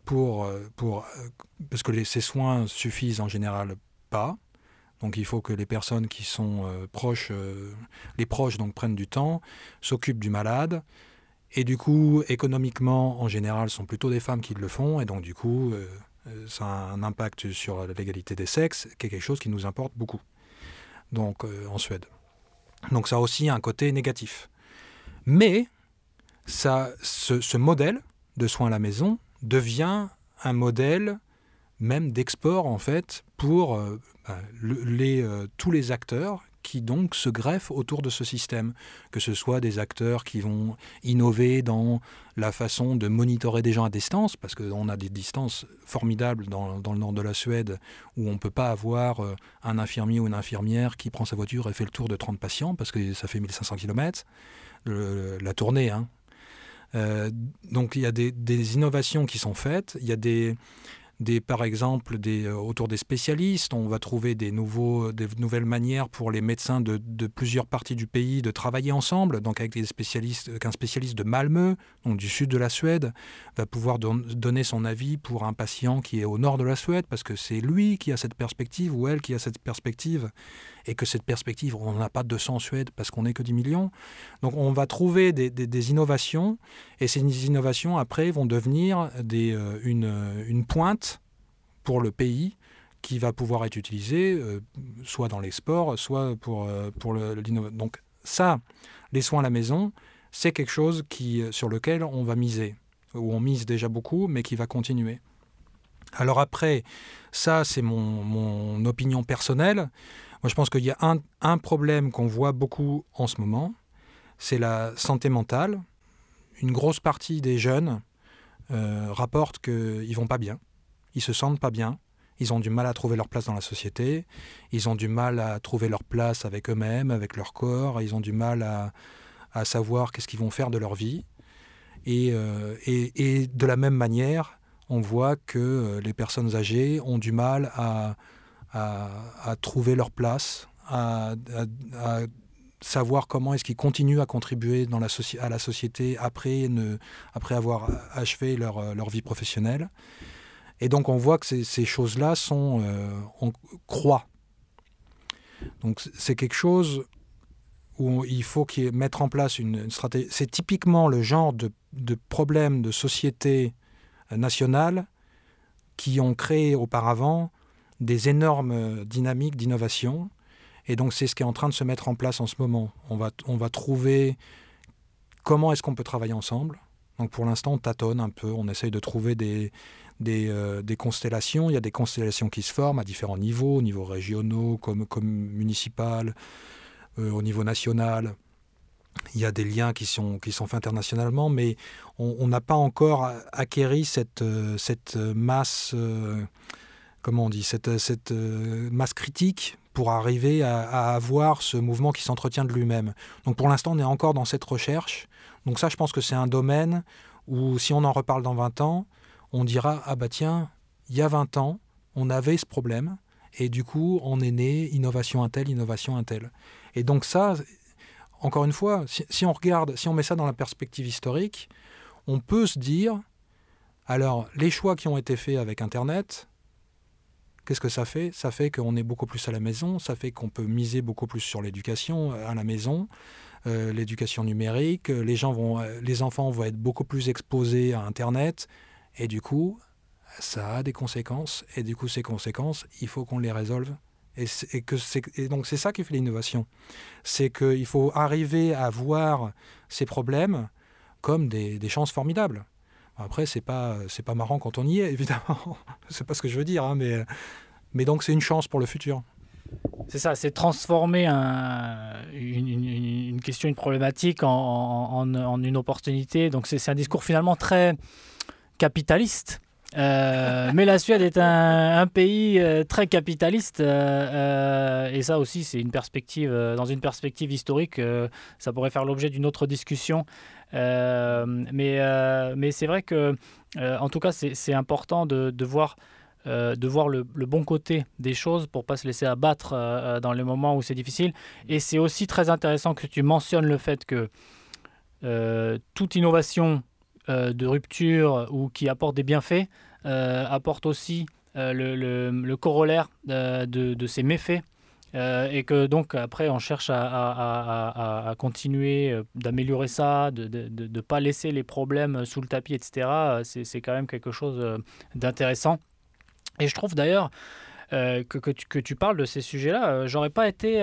Speaker 2: pour, euh, pour parce que ces soins suffisent en général pas. Donc il faut que les personnes qui sont euh, proches, euh, les proches donc prennent du temps, s'occupent du malade. Et du coup, économiquement, en général, ce sont plutôt des femmes qui le font. Et donc du coup, euh, ça a un impact sur l'égalité des sexes, qui est quelque chose qui nous importe beaucoup. Donc en Suède. Donc ça a aussi un côté négatif. Mais ce modèle de soins à la maison devient un modèle même d'export en fait pour euh, euh, tous les acteurs qui donc se greffent autour de ce système, que ce soit des acteurs qui vont innover dans la façon de monitorer des gens à distance, parce qu'on a des distances formidables dans, le nord de la Suède, où on ne peut pas avoir euh, un infirmier ou une infirmière qui prend sa voiture et fait le tour de 30 patients, parce que ça fait 1500 km, la tournée. Hein. donc il y a des, innovations qui sont faites, il y a des, par exemple, euh, autour des spécialistes. On va trouver des, nouveaux, des nouvelles manières pour les médecins de, plusieurs parties du pays de travailler ensemble. Donc, avec des spécialistes, qu'un spécialiste de Malmö, du sud de la Suède, va pouvoir donner son avis pour un patient qui est au nord de la Suède, parce que c'est lui qui a cette perspective ou elle qui a cette perspective et que cette perspective, on n'a pas de 200 en Suède parce qu'on n'est que 10 millions. Donc on va trouver des, innovations et ces innovations après vont devenir euh, une, une, pointe pour le pays qui va pouvoir être utilisée euh, soit dans l'export, soit pour, euh, pour l'innovation. Donc ça, les soins à la maison, c'est quelque chose qui, sur lequel on va miser, ou on mise déjà beaucoup, mais qui va continuer. Alors après, ça c'est mon, mon opinion personnelle. Moi, je pense qu'il y a un, problème qu'on voit beaucoup en ce moment, c'est la santé mentale. Une grosse partie des jeunes euh, rapportent qu'ils vont pas bien, ils se sentent pas bien, ils ont du mal à trouver leur place dans la société, ils ont du mal à trouver leur place avec eux-mêmes, avec leur corps, ils ont du mal à, savoir qu'est-ce qu'ils vont faire de leur vie. Euh, et, et, de la même manière, on voit que euh, les personnes âgées ont du mal à, à, trouver leur place, à, savoir comment est-ce qu'ils continuent à contribuer à la société après, avoir achevé leur, vie professionnelle. Et donc on voit que ces, choses-là sont euh, en croix. Donc c'est quelque chose où il faut mettre en place une, stratégie. C'est typiquement le genre de, de problème de société nationale qui ont créé auparavant des énormes euh, dynamiques d'innovation. Et donc c'est ce qui est en train de se mettre en place en ce moment. On va, on va trouver comment est-ce qu'on peut travailler ensemble. Donc pour l'instant, on tâtonne un peu, on essaye de trouver des, des, euh, des, constellations. Il y a des constellations qui se forment à différents niveaux, au niveau régionaux, comme, comme municipal, euh, au niveau national. il y a des liens qui sont, qui sont faits internationalement, mais on n'a pas encore acquéri cette, cette masse, comment on dit, cette, cette masse critique pour arriver à, avoir ce mouvement qui s'entretient de lui-même. Donc pour l'instant, on est encore dans cette recherche. Donc ça, je pense que c'est un domaine où si on en reparle dans 20 ans, on dira, ah bah tiens, il y a 20 ans, on avait ce problème, et du coup, on est né, innovation un tel, innovation un tel. Et donc ça, encore une fois, si, on regarde, si on met ça dans la perspective historique, on peut se dire, alors les choix qui ont été faits avec Internet, Qu'est-ce que ça fait? Ça fait qu'on est beaucoup plus à la maison, ça fait qu'on peut miser beaucoup plus sur l'éducation euh, à la maison, euh, l'éducation numérique, euh, les enfants vont être beaucoup plus exposés à Internet, et du coup, ça a des conséquences, et du coup, ces conséquences, il faut qu'on les résolve. Et, donc c'est ça qui fait l'innovation. C'est qu'il faut arriver à voir ces problèmes comme des chances formidables. Après, c'est pas c'est pas marrant quand on y est, évidemment. c'est pas ce que je veux dire, hein, mais mais donc c'est une chance pour le futur.
Speaker 1: C'est ça, c'est transformer une, question, une problématique en, en, une opportunité. Donc c'est un discours finalement très capitaliste. Euh, mais la Suède est un, pays euh, très capitaliste euh, et ça aussi c'est une perspective dans une perspective historique ça pourrait faire l'objet d'une autre discussion mais mais c'est vrai que en tout cas c'est important de, de voir de voir le, bon côté des choses pour pas se laisser abattre dans les moments où c'est difficile et c'est aussi très intéressant que tu mentionnes le fait que toute innovation euh, de rupture ou qui apporte des bienfaits euh, apporte aussi euh, le, corollaire de, ces méfaits. Et que donc après on cherche à, continuer d'améliorer ça, de ne pas laisser les problèmes sous le tapis, etc. C'est quand même quelque chose d'intéressant. Et je trouve d'ailleurs que, que, tu, que, tu, parles de ces sujets-là, j'aurais pas été,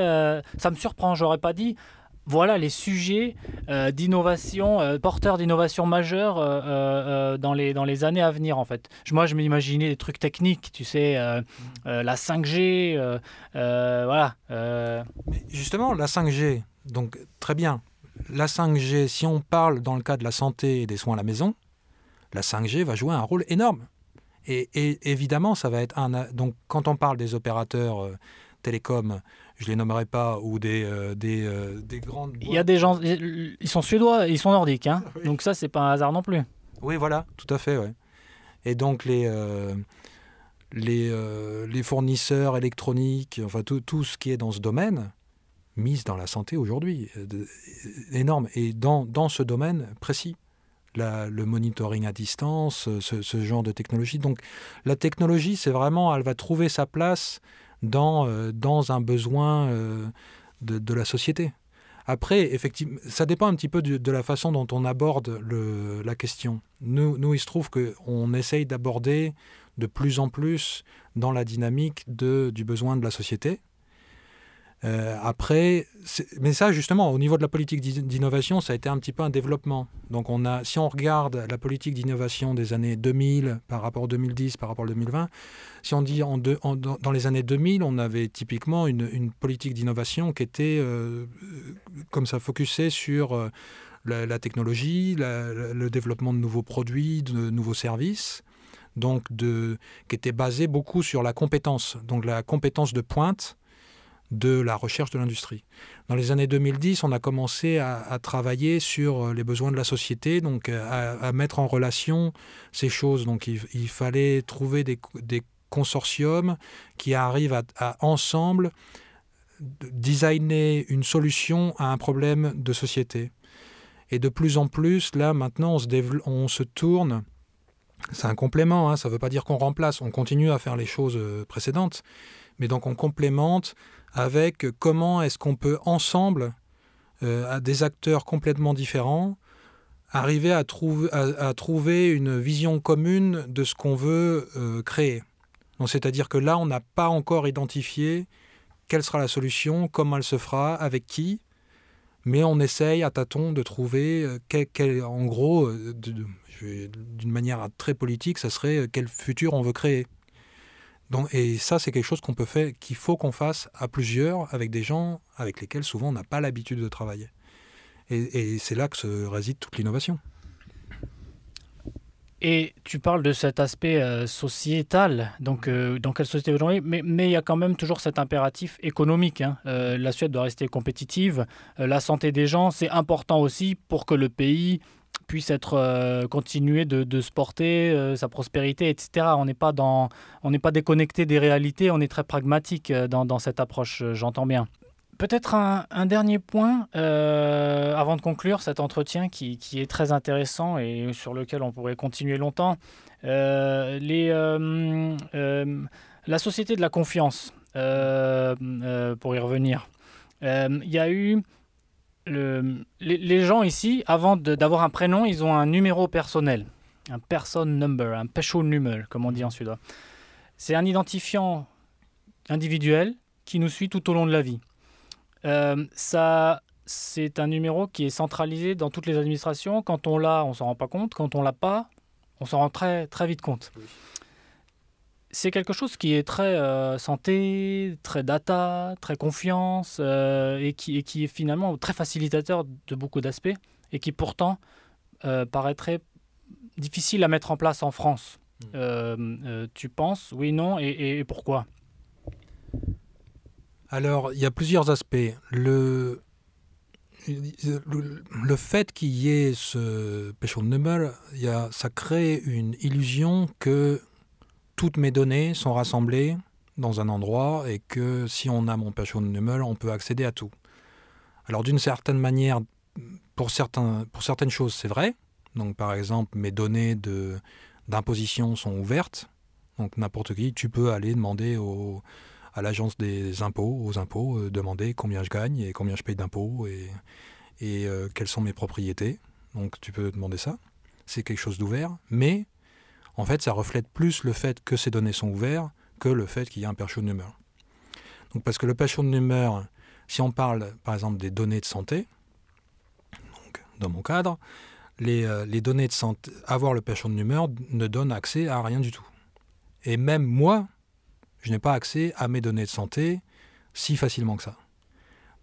Speaker 1: ça me surprend, j'aurais pas dit voilà les sujets euh, d'innovation, euh, porteurs d'innovation majeure euh, dans, les, dans les années à venir en fait. Moi je m'imaginais des trucs techniques, tu sais, la 5G, voilà.
Speaker 2: Mais justement, la 5G, donc très bien. La 5G, si on parle dans le cas de la santé et des soins à la maison, la 5G va jouer un rôle énorme. Et, et évidemment, ça va être un. Donc, quand on parle des opérateurs télécoms je les nommerai pas, ou des, euh, des, euh, des, grandes.
Speaker 1: Il y a des gens, ils sont suédois, ils sont nordiques, hein. donc ça c'est pas un hasard non plus.
Speaker 2: Oui, voilà, tout à fait, ouais. Et donc les, euh, les, les fournisseurs électroniques, enfin tout, tout ce qui est dans ce domaine, mise dans la santé aujourd'hui, énorme, et dans, dans ce domaine précis. La, le monitoring à distance, ce, ce, genre de technologie. Donc la technologie, c'est vraiment, elle va trouver sa place dans, euh, dans un besoin euh, de, la société. Après, effectivement, ça dépend un petit peu de, la façon dont on aborde la question. Nous, nous, il se trouve qu'on essaye d'aborder de plus en plus dans la dynamique de, du besoin de la société. Euh, après, mais ça justement, au niveau de la politique d'innovation, ça a été un petit peu un développement. Donc on a, si on regarde la politique d'innovation des années 2000 par rapport à 2010, par rapport à 2020, si on dit en, dans les années 2000, on avait typiquement une, politique d'innovation qui était, euh, comme ça, focusée sur euh, la, technologie, le développement de nouveaux produits, de nouveaux services donc de, qui était basée beaucoup sur la compétence, donc la compétence de pointe de la recherche de l'industrie. Dans les années 2010, on a commencé à, travailler sur euh, les besoins de la société, donc euh, à, mettre en relation ces choses. Donc il, fallait trouver des, consortiums qui arrivent à, ensemble designer une solution à un problème de société. Et de plus en plus, là maintenant, on se, tourne c'est un complément, hein, ça ne veut pas dire qu'on remplace, on continue à faire les choses euh, précédentes, mais donc on complémente avec comment est-ce qu'on peut ensemble, euh, à des acteurs complètement différents, arriver à, trouver une vision commune de ce qu'on veut euh, créer. C'est-à-dire que là, on n'a pas encore identifié quelle sera la solution, comment elle se fera, avec qui, mais on essaye à tâtons de trouver, euh, en gros, d'une manière très politique, ça serait quel futur on veut créer et ça, c'est quelque chose qu'on peut faire, qu'il faut qu'on fasse à plusieurs, avec des gens avec lesquels souvent on n'a pas l'habitude de travailler. Et, c'est là que se réside toute l'innovation.
Speaker 1: Et tu parles de cet aspect euh, sociétal, donc euh, dans quelle société aujourd'hui, mais, mais il y a quand même toujours cet impératif économique. Hein. Euh, la Suède doit rester compétitive, la santé des gens, c'est important aussi pour que le pays puisse être continuer de, de, se porter, sa prospérité, etc. On n'est pas dans, on n'est pas déconnecté des réalités, on est très pragmatique dans, dans cette approche, j'entends bien. Peut-être un, dernier point euh, avant de conclure cet entretien qui, est très intéressant et sur lequel on pourrait continuer longtemps. Euh, les, euh, la société de la confiance, pour y revenir. Il y a eu le, les, gens ici, avant d'avoir un prénom, ils ont un numéro personnel, un person number, un number, comme on dit en suédois. C'est un identifiant individuel qui nous suit tout au long de la vie. Euh, ça, c'est un numéro qui est centralisé dans toutes les administrations. Quand on l'a, on s'en rend pas compte. Quand on l'a pas, on s'en rend très, très vite compte. C'est quelque chose qui est très euh, santé, très data, très confiance euh, et, qui, et, qui, est finalement très facilitateur de beaucoup d'aspects et qui pourtant paraîtrait difficile à mettre en place en France. Mmh. tu penses Oui, non et pourquoi?
Speaker 2: Alors, il y a plusieurs aspects. Le, le, fait qu'il y ait ce de number, il ça crée une illusion que toutes mes données sont rassemblées dans un endroit et que si on a mon de number, on peut accéder à tout. Alors d'une certaine manière, pour, certaines choses, c'est vrai. Donc par exemple, mes données d'imposition sont ouvertes. Donc n'importe qui, tu peux aller demander à l'agence des impôts, aux impôts, euh, demander combien je gagne et combien je paye d'impôts et, et euh, quelles sont mes propriétés. Donc tu peux demander ça. C'est quelque chose d'ouvert, mais en fait ça reflète plus le fait que ces données sont ouvertes que le fait qu'il y a un de number. Donc parce que le de number, si on parle par exemple des données de santé, dans mon cadre, les, euh, les données de santé, avoir le ne donne accès à rien du tout. Et même moi, je n'ai pas accès à mes données de santé si facilement que ça.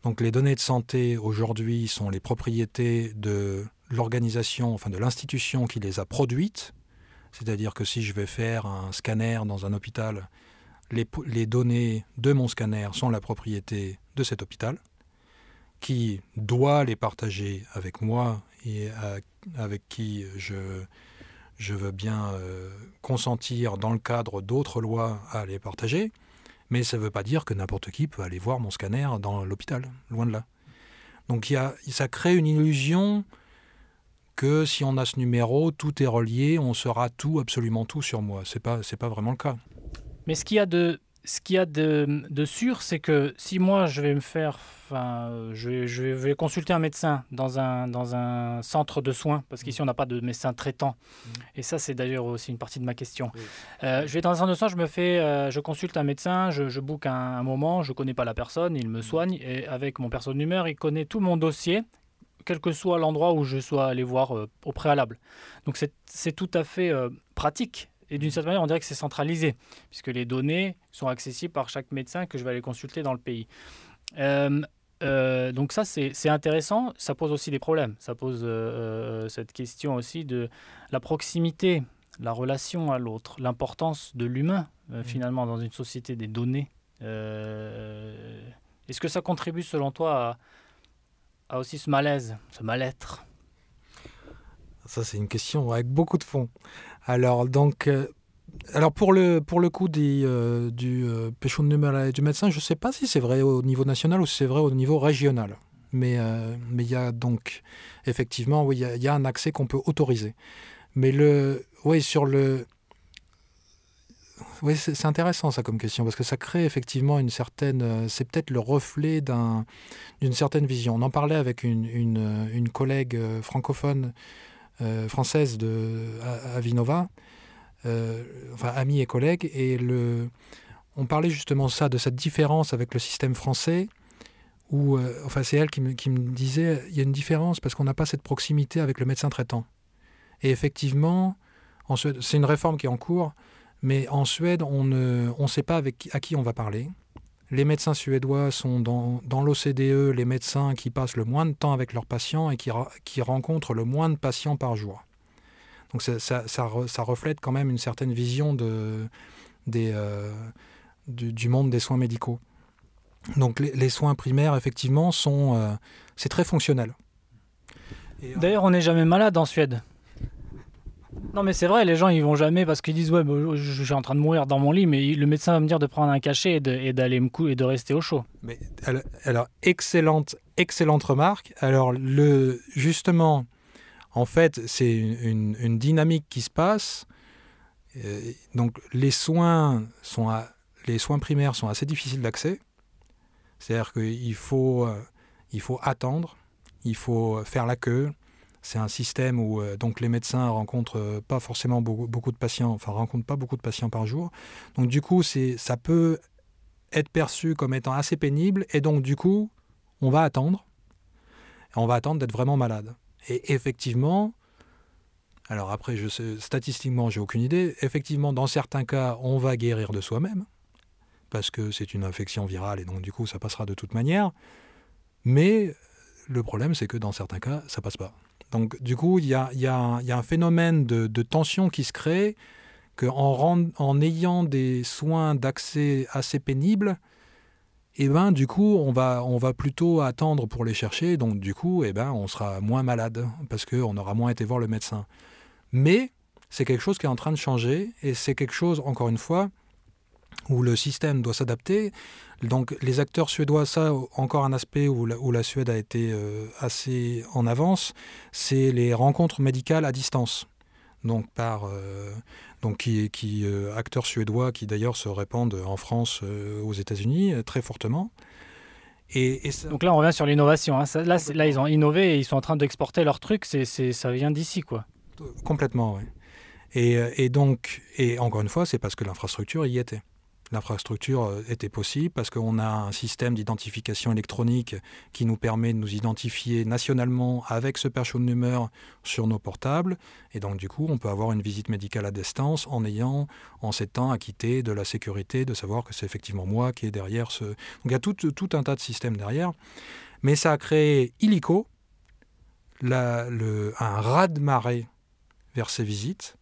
Speaker 2: Donc les données de santé aujourd'hui sont les propriétés de l'organisation, enfin de l'institution qui les a produites. C'est-à-dire que si je vais faire un scanner dans un hôpital, les, données de mon scanner sont la propriété de cet hôpital, qui doit les partager avec moi et avec qui je, veux bien euh, consentir dans le cadre d'autres lois à les partager, mais ça ne veut pas dire que n'importe qui peut aller voir mon scanner dans l'hôpital, loin de là. Donc y a, ça crée une illusion que si on a ce numéro, tout est relié, on saura tout, absolument tout sur moi. Ce n'est pas, pas vraiment le cas.
Speaker 1: Mais ce qu'il y a de ce qu'il y a de, sûr, c'est que si moi je vais me faire, enfin, je, vais consulter un médecin dans un, dans un centre de soins, parce qu'ici on n'a pas de médecin traitant, mmh. et ça c'est d'ailleurs aussi une partie de ma question. Euh, je vais dans un centre de soins, je me fais, euh, je consulte un médecin, je, je book un, moment, je connais pas la personne, il me mmh. soigne, et avec mon personne d'humeur, il connaît tout mon dossier, quel que soit l'endroit où je sois allé voir euh, au préalable. Donc c'est tout à fait pratique et d'une certaine manière, on dirait que c'est centralisé, puisque les données sont accessibles par chaque médecin que je vais aller consulter dans le pays. Euh, euh, donc ça, c'est intéressant. Ça pose aussi des problèmes. Ça pose euh, cette question aussi de la proximité, la relation à l'autre, l'importance de l'humain, mmh. finalement, dans une société des données. Est-ce que ça contribue, selon toi, à, à aussi ce malaise, ce mal-être
Speaker 2: Ça, c'est une question avec beaucoup de fond. Alors, donc, euh, alors pour le, pour le coup euh, du euh, pécho du médecin, je ne sais pas si c'est vrai au niveau national ou si c'est vrai au niveau régional. Mais mais il y a donc, effectivement, oui, il y, a un accès qu'on peut autoriser. Mais le, oui, sur le... Oui, c'est intéressant ça comme question, parce que ça crée effectivement une certaine... C'est peut-être le reflet d'une certaine vision. On en parlait avec une, une collègue francophone euh, française de Avinova, euh, enfin amis et collègues, et le, on parlait justement ça, de cette différence avec le système français, où, euh, enfin c'est elle qui qui me, disait, il y a une différence parce qu'on n'a pas cette proximité avec le médecin traitant. Et effectivement, c'est une réforme qui est en cours, mais en Suède, on ne on sait pas avec, à qui on va parler. les médecins suédois sont dans, l'OCDE les médecins qui passent le moins de temps avec leurs patients et qui, qui rencontrent le moins de patients par jour. Donc ça, ça, reflète quand même une certaine vision de, des, euh, du, monde des soins médicaux. Donc les, soins primaires, effectivement, sont euh, c'est très fonctionnel.
Speaker 1: D'ailleurs, on n'est jamais malade en Suède. Non, mais c'est vrai, les gens ils vont jamais parce qu'ils disent Ouais, bah, je, suis en train de mourir dans mon lit, mais le médecin va me dire de prendre un cachet et d'aller me couper et de rester au chaud.
Speaker 2: Mais alors, excellente, excellente remarque. Alors, le, justement, en fait, c'est une, dynamique qui se passe. Euh, donc, les soins, sont les soins primaires sont assez difficiles d'accès. C'est-à-dire qu'il faut, euh, il faut attendre, il faut faire la queue c'est un système où euh, donc les médecins rencontrent euh, pas forcément beaucoup, de patients, enfin rencontrent pas beaucoup de patients par jour. Donc du coup, c'est ça peut être perçu comme étant assez pénible et donc du coup, on va attendre. On va attendre d'être vraiment malade. Et effectivement, alors après, je sais, statistiquement, j'ai aucune idée. Effectivement, dans certains cas, on va guérir de soi-même parce que c'est une infection virale et donc du coup, ça passera de toute manière. Mais le problème, c'est que dans certains cas, ça passe pas. Donc du coup, il y a, un phénomène de, tension qui se crée qu'en en ayant des soins d'accès assez pénibles, eh ben, du coup, on va, on va plutôt attendre pour les chercher. Donc, du coup, eh ben, on sera moins malade parce qu'on aura moins été voir le médecin. Mais c'est quelque chose qui est en train de changer et c'est quelque chose, encore une fois, où le système doit s'adapter. Donc les acteurs suédois, ça encore un aspect où la, Suède a été euh, assez en avance, c'est les rencontres médicales à distance. Donc par euh, donc qui, qui euh, acteurs suédois qui d'ailleurs se répandent en France, aux États-Unis très fortement.
Speaker 1: Et, Donc là on revient sur l'innovation. Hein. Là, là ils ont innové et ils sont en train d'exporter leur truc. C'est, ça vient d'ici quoi.
Speaker 2: Complètement oui. Et, et donc et encore une fois c'est parce que l'infrastructure y était l'infrastructure euh, était possible parce qu'on a un système d'identification électronique qui nous permet de nous identifier nationalement avec ce percho de numeur sur nos portables. Et donc, du coup, on peut avoir une visite médicale à distance en ayant, en s'étant acquitté de la sécurité, de savoir que c'est effectivement moi qui est derrière ce. Donc, il y a tout, un tas de systèmes derrière. Mais ça a créé illico, un raz-de-marée vers ces visites,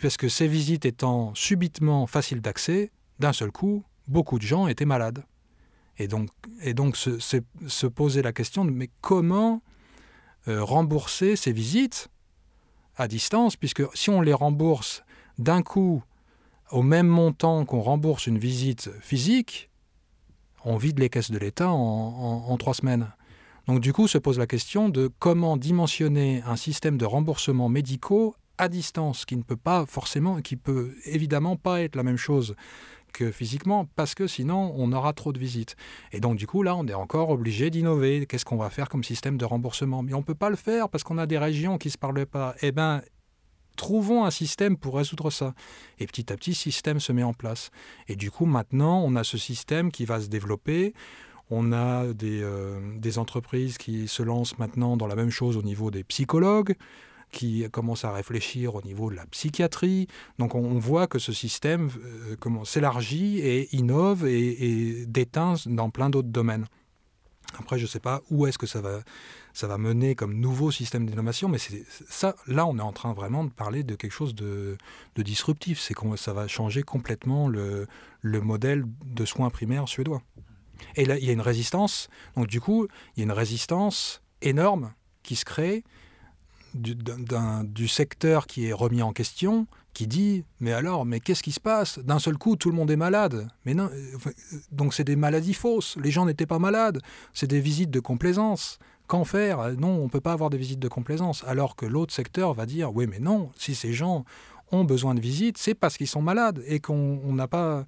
Speaker 2: parce que ces visites étant subitement faciles d'accès, d'un seul coup, beaucoup de gens étaient malades. Et donc, donc se, se, poser la question de mais comment euh, rembourser ces visites à distance, puisque si on les rembourse d'un coup au même montant qu'on rembourse une visite physique, on vide les caisses de l'État en, en, trois semaines. Donc du coup se pose la question de comment dimensionner un système de remboursement médicaux à distance, qui ne peut pas forcément, qui peut évidemment pas être la même chose physiquement, parce que sinon on aura trop de visites. Et donc du coup là on est encore obligé d'innover. Qu'est-ce qu'on va faire comme système de remboursement? Mais on ne peut pas le faire parce qu'on a des régions qui ne se parlent pas. Eh bien trouvons un système pour résoudre ça. Et petit à petit, système se met en place. Et du coup, maintenant, on a ce système qui va se développer. On a des, euh, des entreprises qui se lancent maintenant dans la même chose au niveau des psychologues qui commence à réfléchir au niveau de la psychiatrie. Donc on, voit que ce système euh, s'élargit et innove et, déteint dans plein d'autres domaines. Après, je ne sais pas où est-ce que ça va, ça va mener comme nouveau système d'innovation, mais ça. Là, on est en train vraiment de parler de quelque chose de, disruptif. C'est que ça va changer complètement le modèle de soins primaires suédois. Et là, il y a une résistance. Donc, du coup, il y a une résistance énorme qui se crée du, secteur qui est remis en question, qui dit mais alors mais qu'est-ce qui se passe? D'un seul coup tout le monde est malade. Mais non euh, donc c'est des maladies fausses. Les gens n'étaient pas malades. C'est des visites de complaisance. Qu'en faire? Non on peut pas avoir des visites de complaisance. Alors que l'autre secteur va dire oui mais non si ces gens ont besoin de visites c'est parce qu'ils sont malades et qu'on n'a pas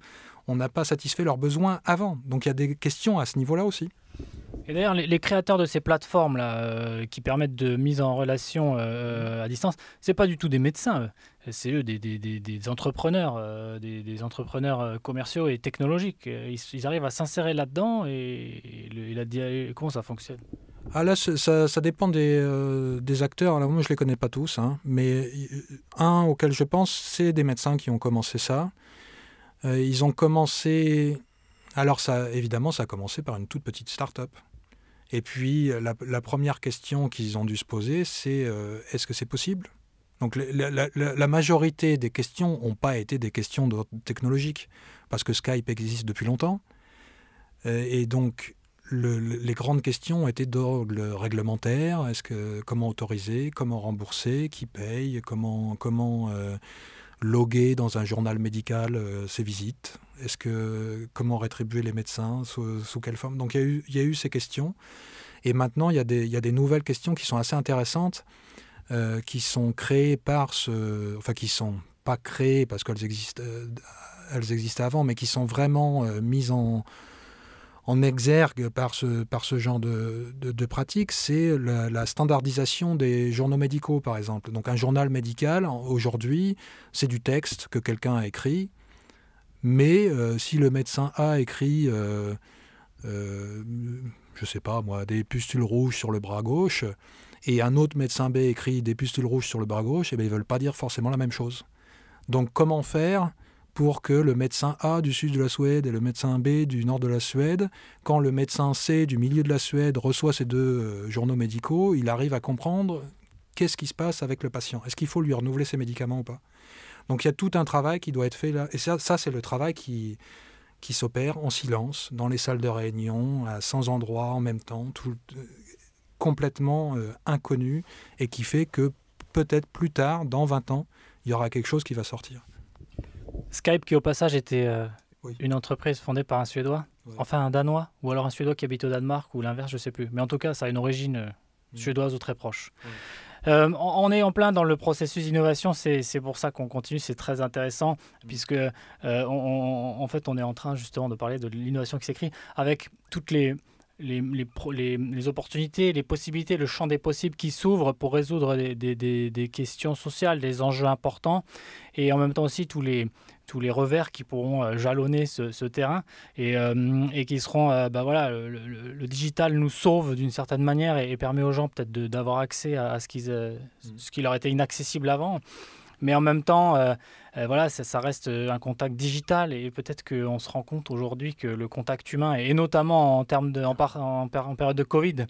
Speaker 2: on n'a pas satisfait leurs besoins avant donc il y a des questions à ce niveau là aussi
Speaker 1: et d'ailleurs, les, créateurs de ces plateformes-là, euh, qui permettent de mise en relation euh, à distance, c'est pas du tout des médecins, c'est eux des, des, des, entrepreneurs, euh, des, entrepreneurs commerciaux et technologiques. Ils, arrivent à s'insérer là-dedans et, et, comment ça fonctionne?
Speaker 2: Ah là, ça, ça dépend des, des, acteurs. Alors moi, je les connais pas tous, hein, mais un auquel je pense, c'est des médecins qui ont commencé ça. Ils ont commencé Alors évidemment, ça a commencé par une toute petite start-up. Et puis la, première question qu'ils ont dû se poser, c'est euh, est-ce que c'est possible? Donc la, majorité des questions n'ont pas été des questions technologiques, parce que Skype existe depuis longtemps. Euh, et donc les grandes questions étaient d'ordre réglementaire. Comment autoriser, comment rembourser, qui paye, comment comment euh, loguer dans un journal médical euh, ces visites Est-ce que comment rétribuer les médecins sous, quelle forme? Donc il y, a eu, il y, a eu, ces questions. Et maintenant, il y, a des, il y a des nouvelles questions qui sont assez intéressantes, euh, qui sont créées par ce... Enfin, qui sont pas créées parce qu'elles existent, elles existaient avant, mais qui sont vraiment mises en, en exergue par ce, genre de, pratique, c'est la, standardisation des journaux médicaux, par exemple. Donc un journal médical, aujourd'hui, c'est du texte que quelqu'un a écrit, mais euh, si le médecin A écrit, euh, euh, je sais pas moi, des pustules rouges sur le bras gauche, et un autre médecin B écrit des pustules rouges sur le bras gauche, eh bien, ils ne veulent pas dire forcément la même chose. Donc comment faire pour que le médecin A du sud de la Suède et le médecin B du nord de la Suède, quand le médecin C du milieu de la Suède reçoit ces deux euh, journaux médicaux, il arrive à comprendre qu'est-ce qui se passe avec le patient. Est-ce qu'il faut lui renouveler ses médicaments ou pas? Donc il y a tout un travail qui doit être fait là. Et ça, ça c'est le travail qui, qui s'opère en silence, dans les salles de réunion, à 100 endroits en même temps, tout, euh, complètement euh, inconnu, et qui fait que peut-être plus tard, dans 20 ans, il y aura quelque chose qui va sortir.
Speaker 1: Skype, qui au passage était euh, une entreprise fondée par un Suédois, enfin un Danois, ou alors un Suédois qui habite au Danemark, ou l'inverse, je ne sais plus. Mais en tout cas, ça a une origine euh, suédoise ou très proche. Euh, on est en plein dans le processus d'innovation, c'est pour ça qu'on continue, c'est très intéressant, mm. puisque en fait on est en train justement de parler de l'innovation qui s'écrit avec toutes les, les, les, les, opportunités, les possibilités, le champ des possibles qui s'ouvre pour résoudre des, des, des, questions sociales, des enjeux importants, et en même temps aussi tous les, tous les revers qui pourront euh, jalonner ce, terrain et, euh, et, qui seront, euh, bah voilà, le, digital nous sauve d'une certaine manière et, permet aux gens peut-être d'avoir accès à, ce, mmh. ce qui leur était inaccessible avant. Mais en même temps, voilà, ça, reste un contact digital et peut-être qu'on se rend compte aujourd'hui que le contact humain, et notamment en, termes de, en, en, en période de Covid,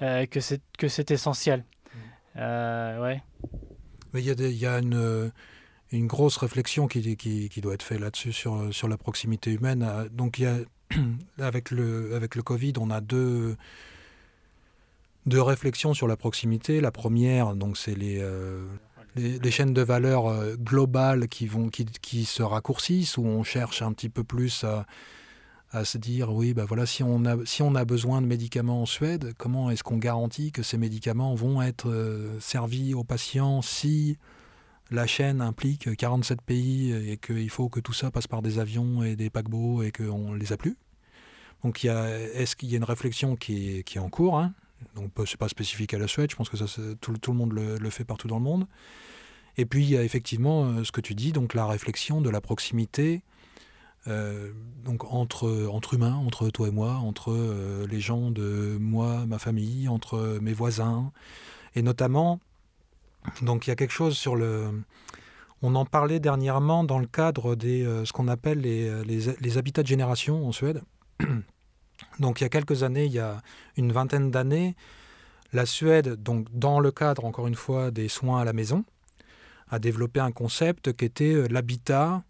Speaker 1: que c'est essentiel. Mmh. ouais.
Speaker 2: Mais il y, y, a une une grosse réflexion qui, qui, doit être faite là-dessus sur, sur la proximité humaine. Euh, donc il y a, avec, le, avec le Covid, on a deux, deux réflexions sur la proximité. La première, donc c'est les, euh, les, chaînes de valeur euh, globales qui, vont, qui, qui, se raccourcissent, où on cherche un petit peu plus à, se dire, oui, ben voilà, si on, a, si on a besoin de médicaments en Suède, comment est-ce qu'on garantit que ces médicaments vont être servis aux patients si la chaîne implique 47 pays et qu'il faut que tout ça passe par des avions et des paquebots et qu'on ne les a plus? Donc est-ce qu'il y a une réflexion qui est, en cours hein? Donc c'est pas spécifique à la Suède, je pense que ça, tout, le monde le, fait partout dans le monde. Et puis il y a effectivement euh, ce que tu dis, donc la réflexion de la proximité euh, donc entre, entre humains, entre toi et moi, entre euh, les gens de moi, ma famille, entre mes voisins, et notamment donc il y a quelque chose sur le... On en parlait dernièrement dans le cadre de euh, ce qu'on appelle les, les, habitats de génération en Suède. Donc il y a quelques années, il y a une vingtaine d'années, la Suède, donc dans le cadre encore une fois des soins à la maison, a développé un concept qui était euh, l'habitat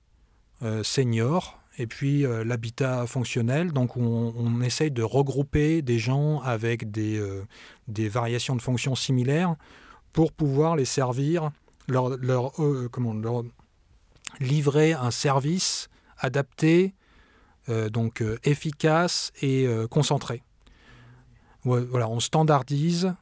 Speaker 2: senior et puis l'habitat fonctionnel. Donc on, essaye de regrouper des gens avec des, variations de fonctions similaires pour pouvoir les servir, leur, euh, livrer un service adapté, euh, donc euh, efficace et concentré. voilà, on standardise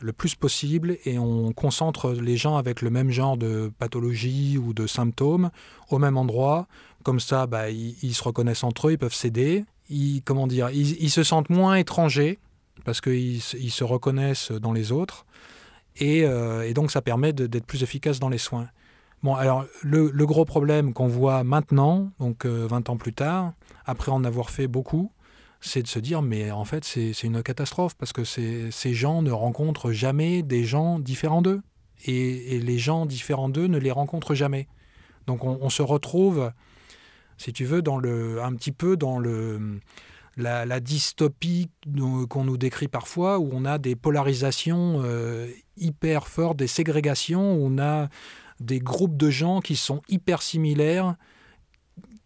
Speaker 2: le plus possible et on concentre les gens avec le même genre de pathologie ou de symptômes au même endroit. Comme ça, bah, ils, se reconnaissent entre eux, ils peuvent s'aider. Ils, comment dire, ils, se sentent moins étrangers parce qu'ils ils se reconnaissent dans les autres. Euh, et, donc ça permet d'être plus efficace dans les soins. Alors le, gros problème qu'on voit maintenant, donc 20 euh, ans plus tard, après en avoir fait beaucoup, c'est de se dire mais en fait c'est une catastrophe parce que ces gens ne rencontrent jamais des gens différents d'eux. Et, les gens différents d'eux ne les rencontrent jamais. Donc on, se retrouve si tu veux, dans un petit peu dans la, dystopie qu'on nous décrit parfois, où on a des polarisations euh, hyper fortes, des ségrégations, où on a des groupes de gens qui sont hyper similaires,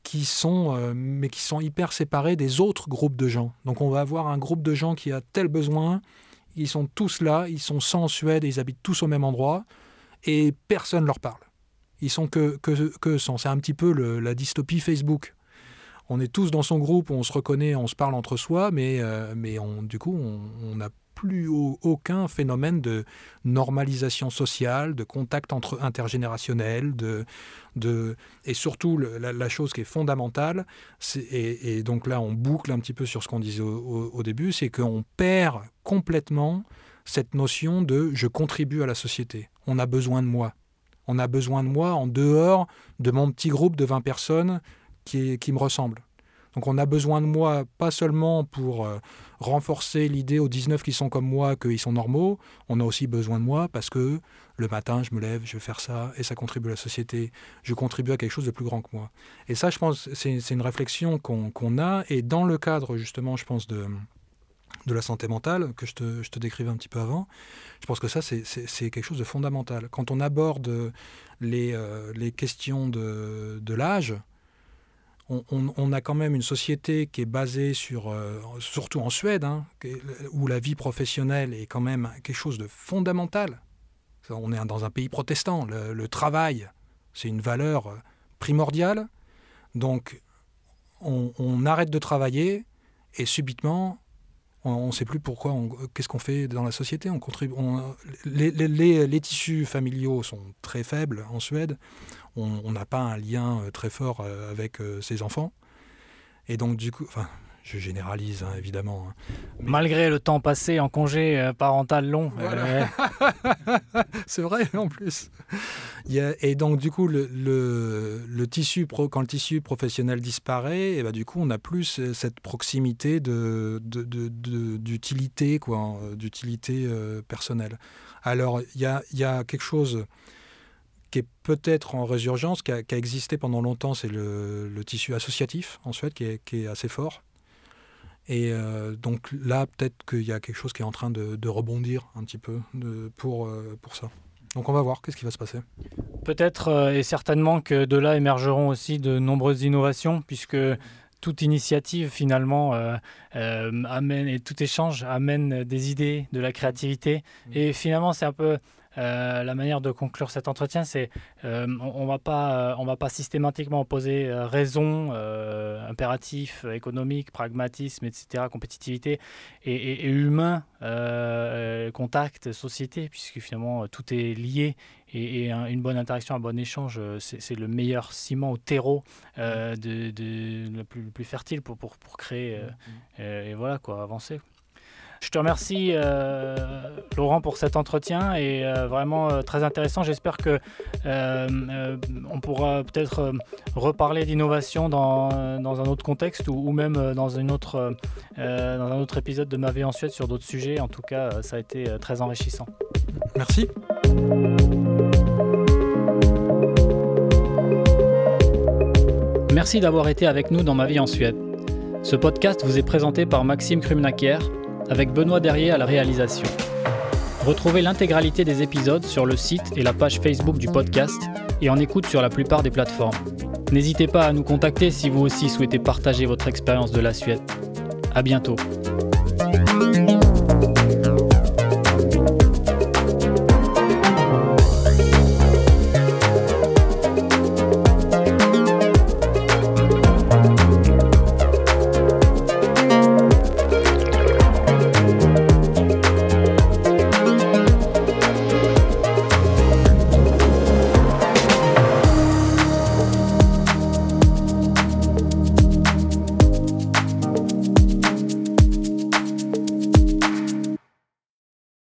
Speaker 2: qui sont, euh, mais qui sont hyper séparés des autres groupes de gens. Donc on va avoir un groupe de gens qui a tel besoin, ils sont tous là, ils sont sans Suède, ils habitent tous au même endroit, et personne leur parle. Ils sont que, que, que sans. C'est un petit peu la dystopie Facebook on est tous dans son groupe, on se reconnaît, on se parle entre soi, mais, euh, mais du coup, on n'a plus aucun phénomène de normalisation sociale, de contact entre intergénérationnel, de, de, et surtout la, chose qui est fondamentale, et, donc là on boucle un petit peu sur ce qu'on disait au, début, c'est qu'on perd complètement cette notion de je contribue à la société, on a besoin de moi. On a besoin de moi en dehors de mon petit groupe de 20 personnes qui, me ressemble. Donc on a besoin de moi pas seulement pour euh, renforcer l'idée aux 19 qui sont comme moi qu'ils sont normaux, on a aussi besoin de moi parce que le matin je me lève, je vais faire ça et ça contribue à la société, je contribue à quelque chose de plus grand que moi. Et ça je pense c'est une réflexion qu'on a et dans le cadre justement je pense de, de la santé mentale que je te, je te, décrivais un petit peu avant, je pense que ça c'est quelque chose de fondamental. Quand on aborde les, euh, les questions de, de l'âge, on, a quand même une société qui est basée sur, euh, surtout en Suède, hein, où la vie professionnelle est quand même quelque chose de fondamental. On est dans un pays protestant. Le, travail, c'est une valeur euh, primordiale. Donc, on, arrête de travailler et subitement, on ne sait plus pourquoi, qu'est-ce qu'on fait dans la société. On contribue, les, tissus familiaux sont très faibles en Suède on n'a pas un lien euh, très fort euh, avec euh, ses enfants. Et donc, du coup, je généralise hein, évidemment. Hein.
Speaker 1: Malgré le temps passé en congé parental long.
Speaker 2: c'est vrai en plus. et donc du coup, le, tissu pro, quand le tissu professionnel disparaît, et bah, du coup, on n'a plus cette proximité de, d'utilité, quoi, d'utilité personnelle. Alors, il y a, y a quelque chose qui est peut-être en résurgence, qui a, existé pendant longtemps, c'est le, tissu associatif en Suède, qui est, assez fort. Et euh, donc là, peut-être qu'il y a quelque chose qui est en train de, rebondir un petit peu pour, euh, pour ça. Donc on va voir qu'est-ce qui va se passer.
Speaker 1: Peut-être euh, et certainement que de là émergeront aussi de nombreuses innovations, puisque toute initiative finalement amène et tout échange amène des idées, de la créativité. Mmh. Et finalement, c'est un peu euh, la manière de conclure cet entretien, c'est euh, on, ne va pas, on va pas systématiquement opposer euh, raison, impératif, économique, pragmatisme, etc., compétitivité et, humain, contact, société, puisque finalement tout est lié et, une bonne interaction, un bon échange, c'est le meilleur ciment au terreau de, le, plus, fertile pour, pour, pour créer mmh, mmh. et voilà quoi, avancer. Je te remercie euh, Laurent pour cet entretien et euh, vraiment euh, très intéressant. J'espère que on pourra peut-être reparler d'innovation dans, un autre contexte ou, même dans, une autre, dans un autre épisode de Ma vie en Suède sur d'autres sujets. En tout cas, ça a été très enrichissant.
Speaker 2: Merci.
Speaker 1: Merci d'avoir été avec nous dans Ma vie en Suède. Ce podcast vous est présenté par Maxime Krumnakier avec Benoît Derrier à la réalisation. Retrouvez l'intégralité des épisodes sur le site et la page Facebook du podcast et en écoute sur la plupart des plateformes. N'hésitez pas à nous contacter si vous aussi souhaitez partager votre expérience de la Suède. À bientôt.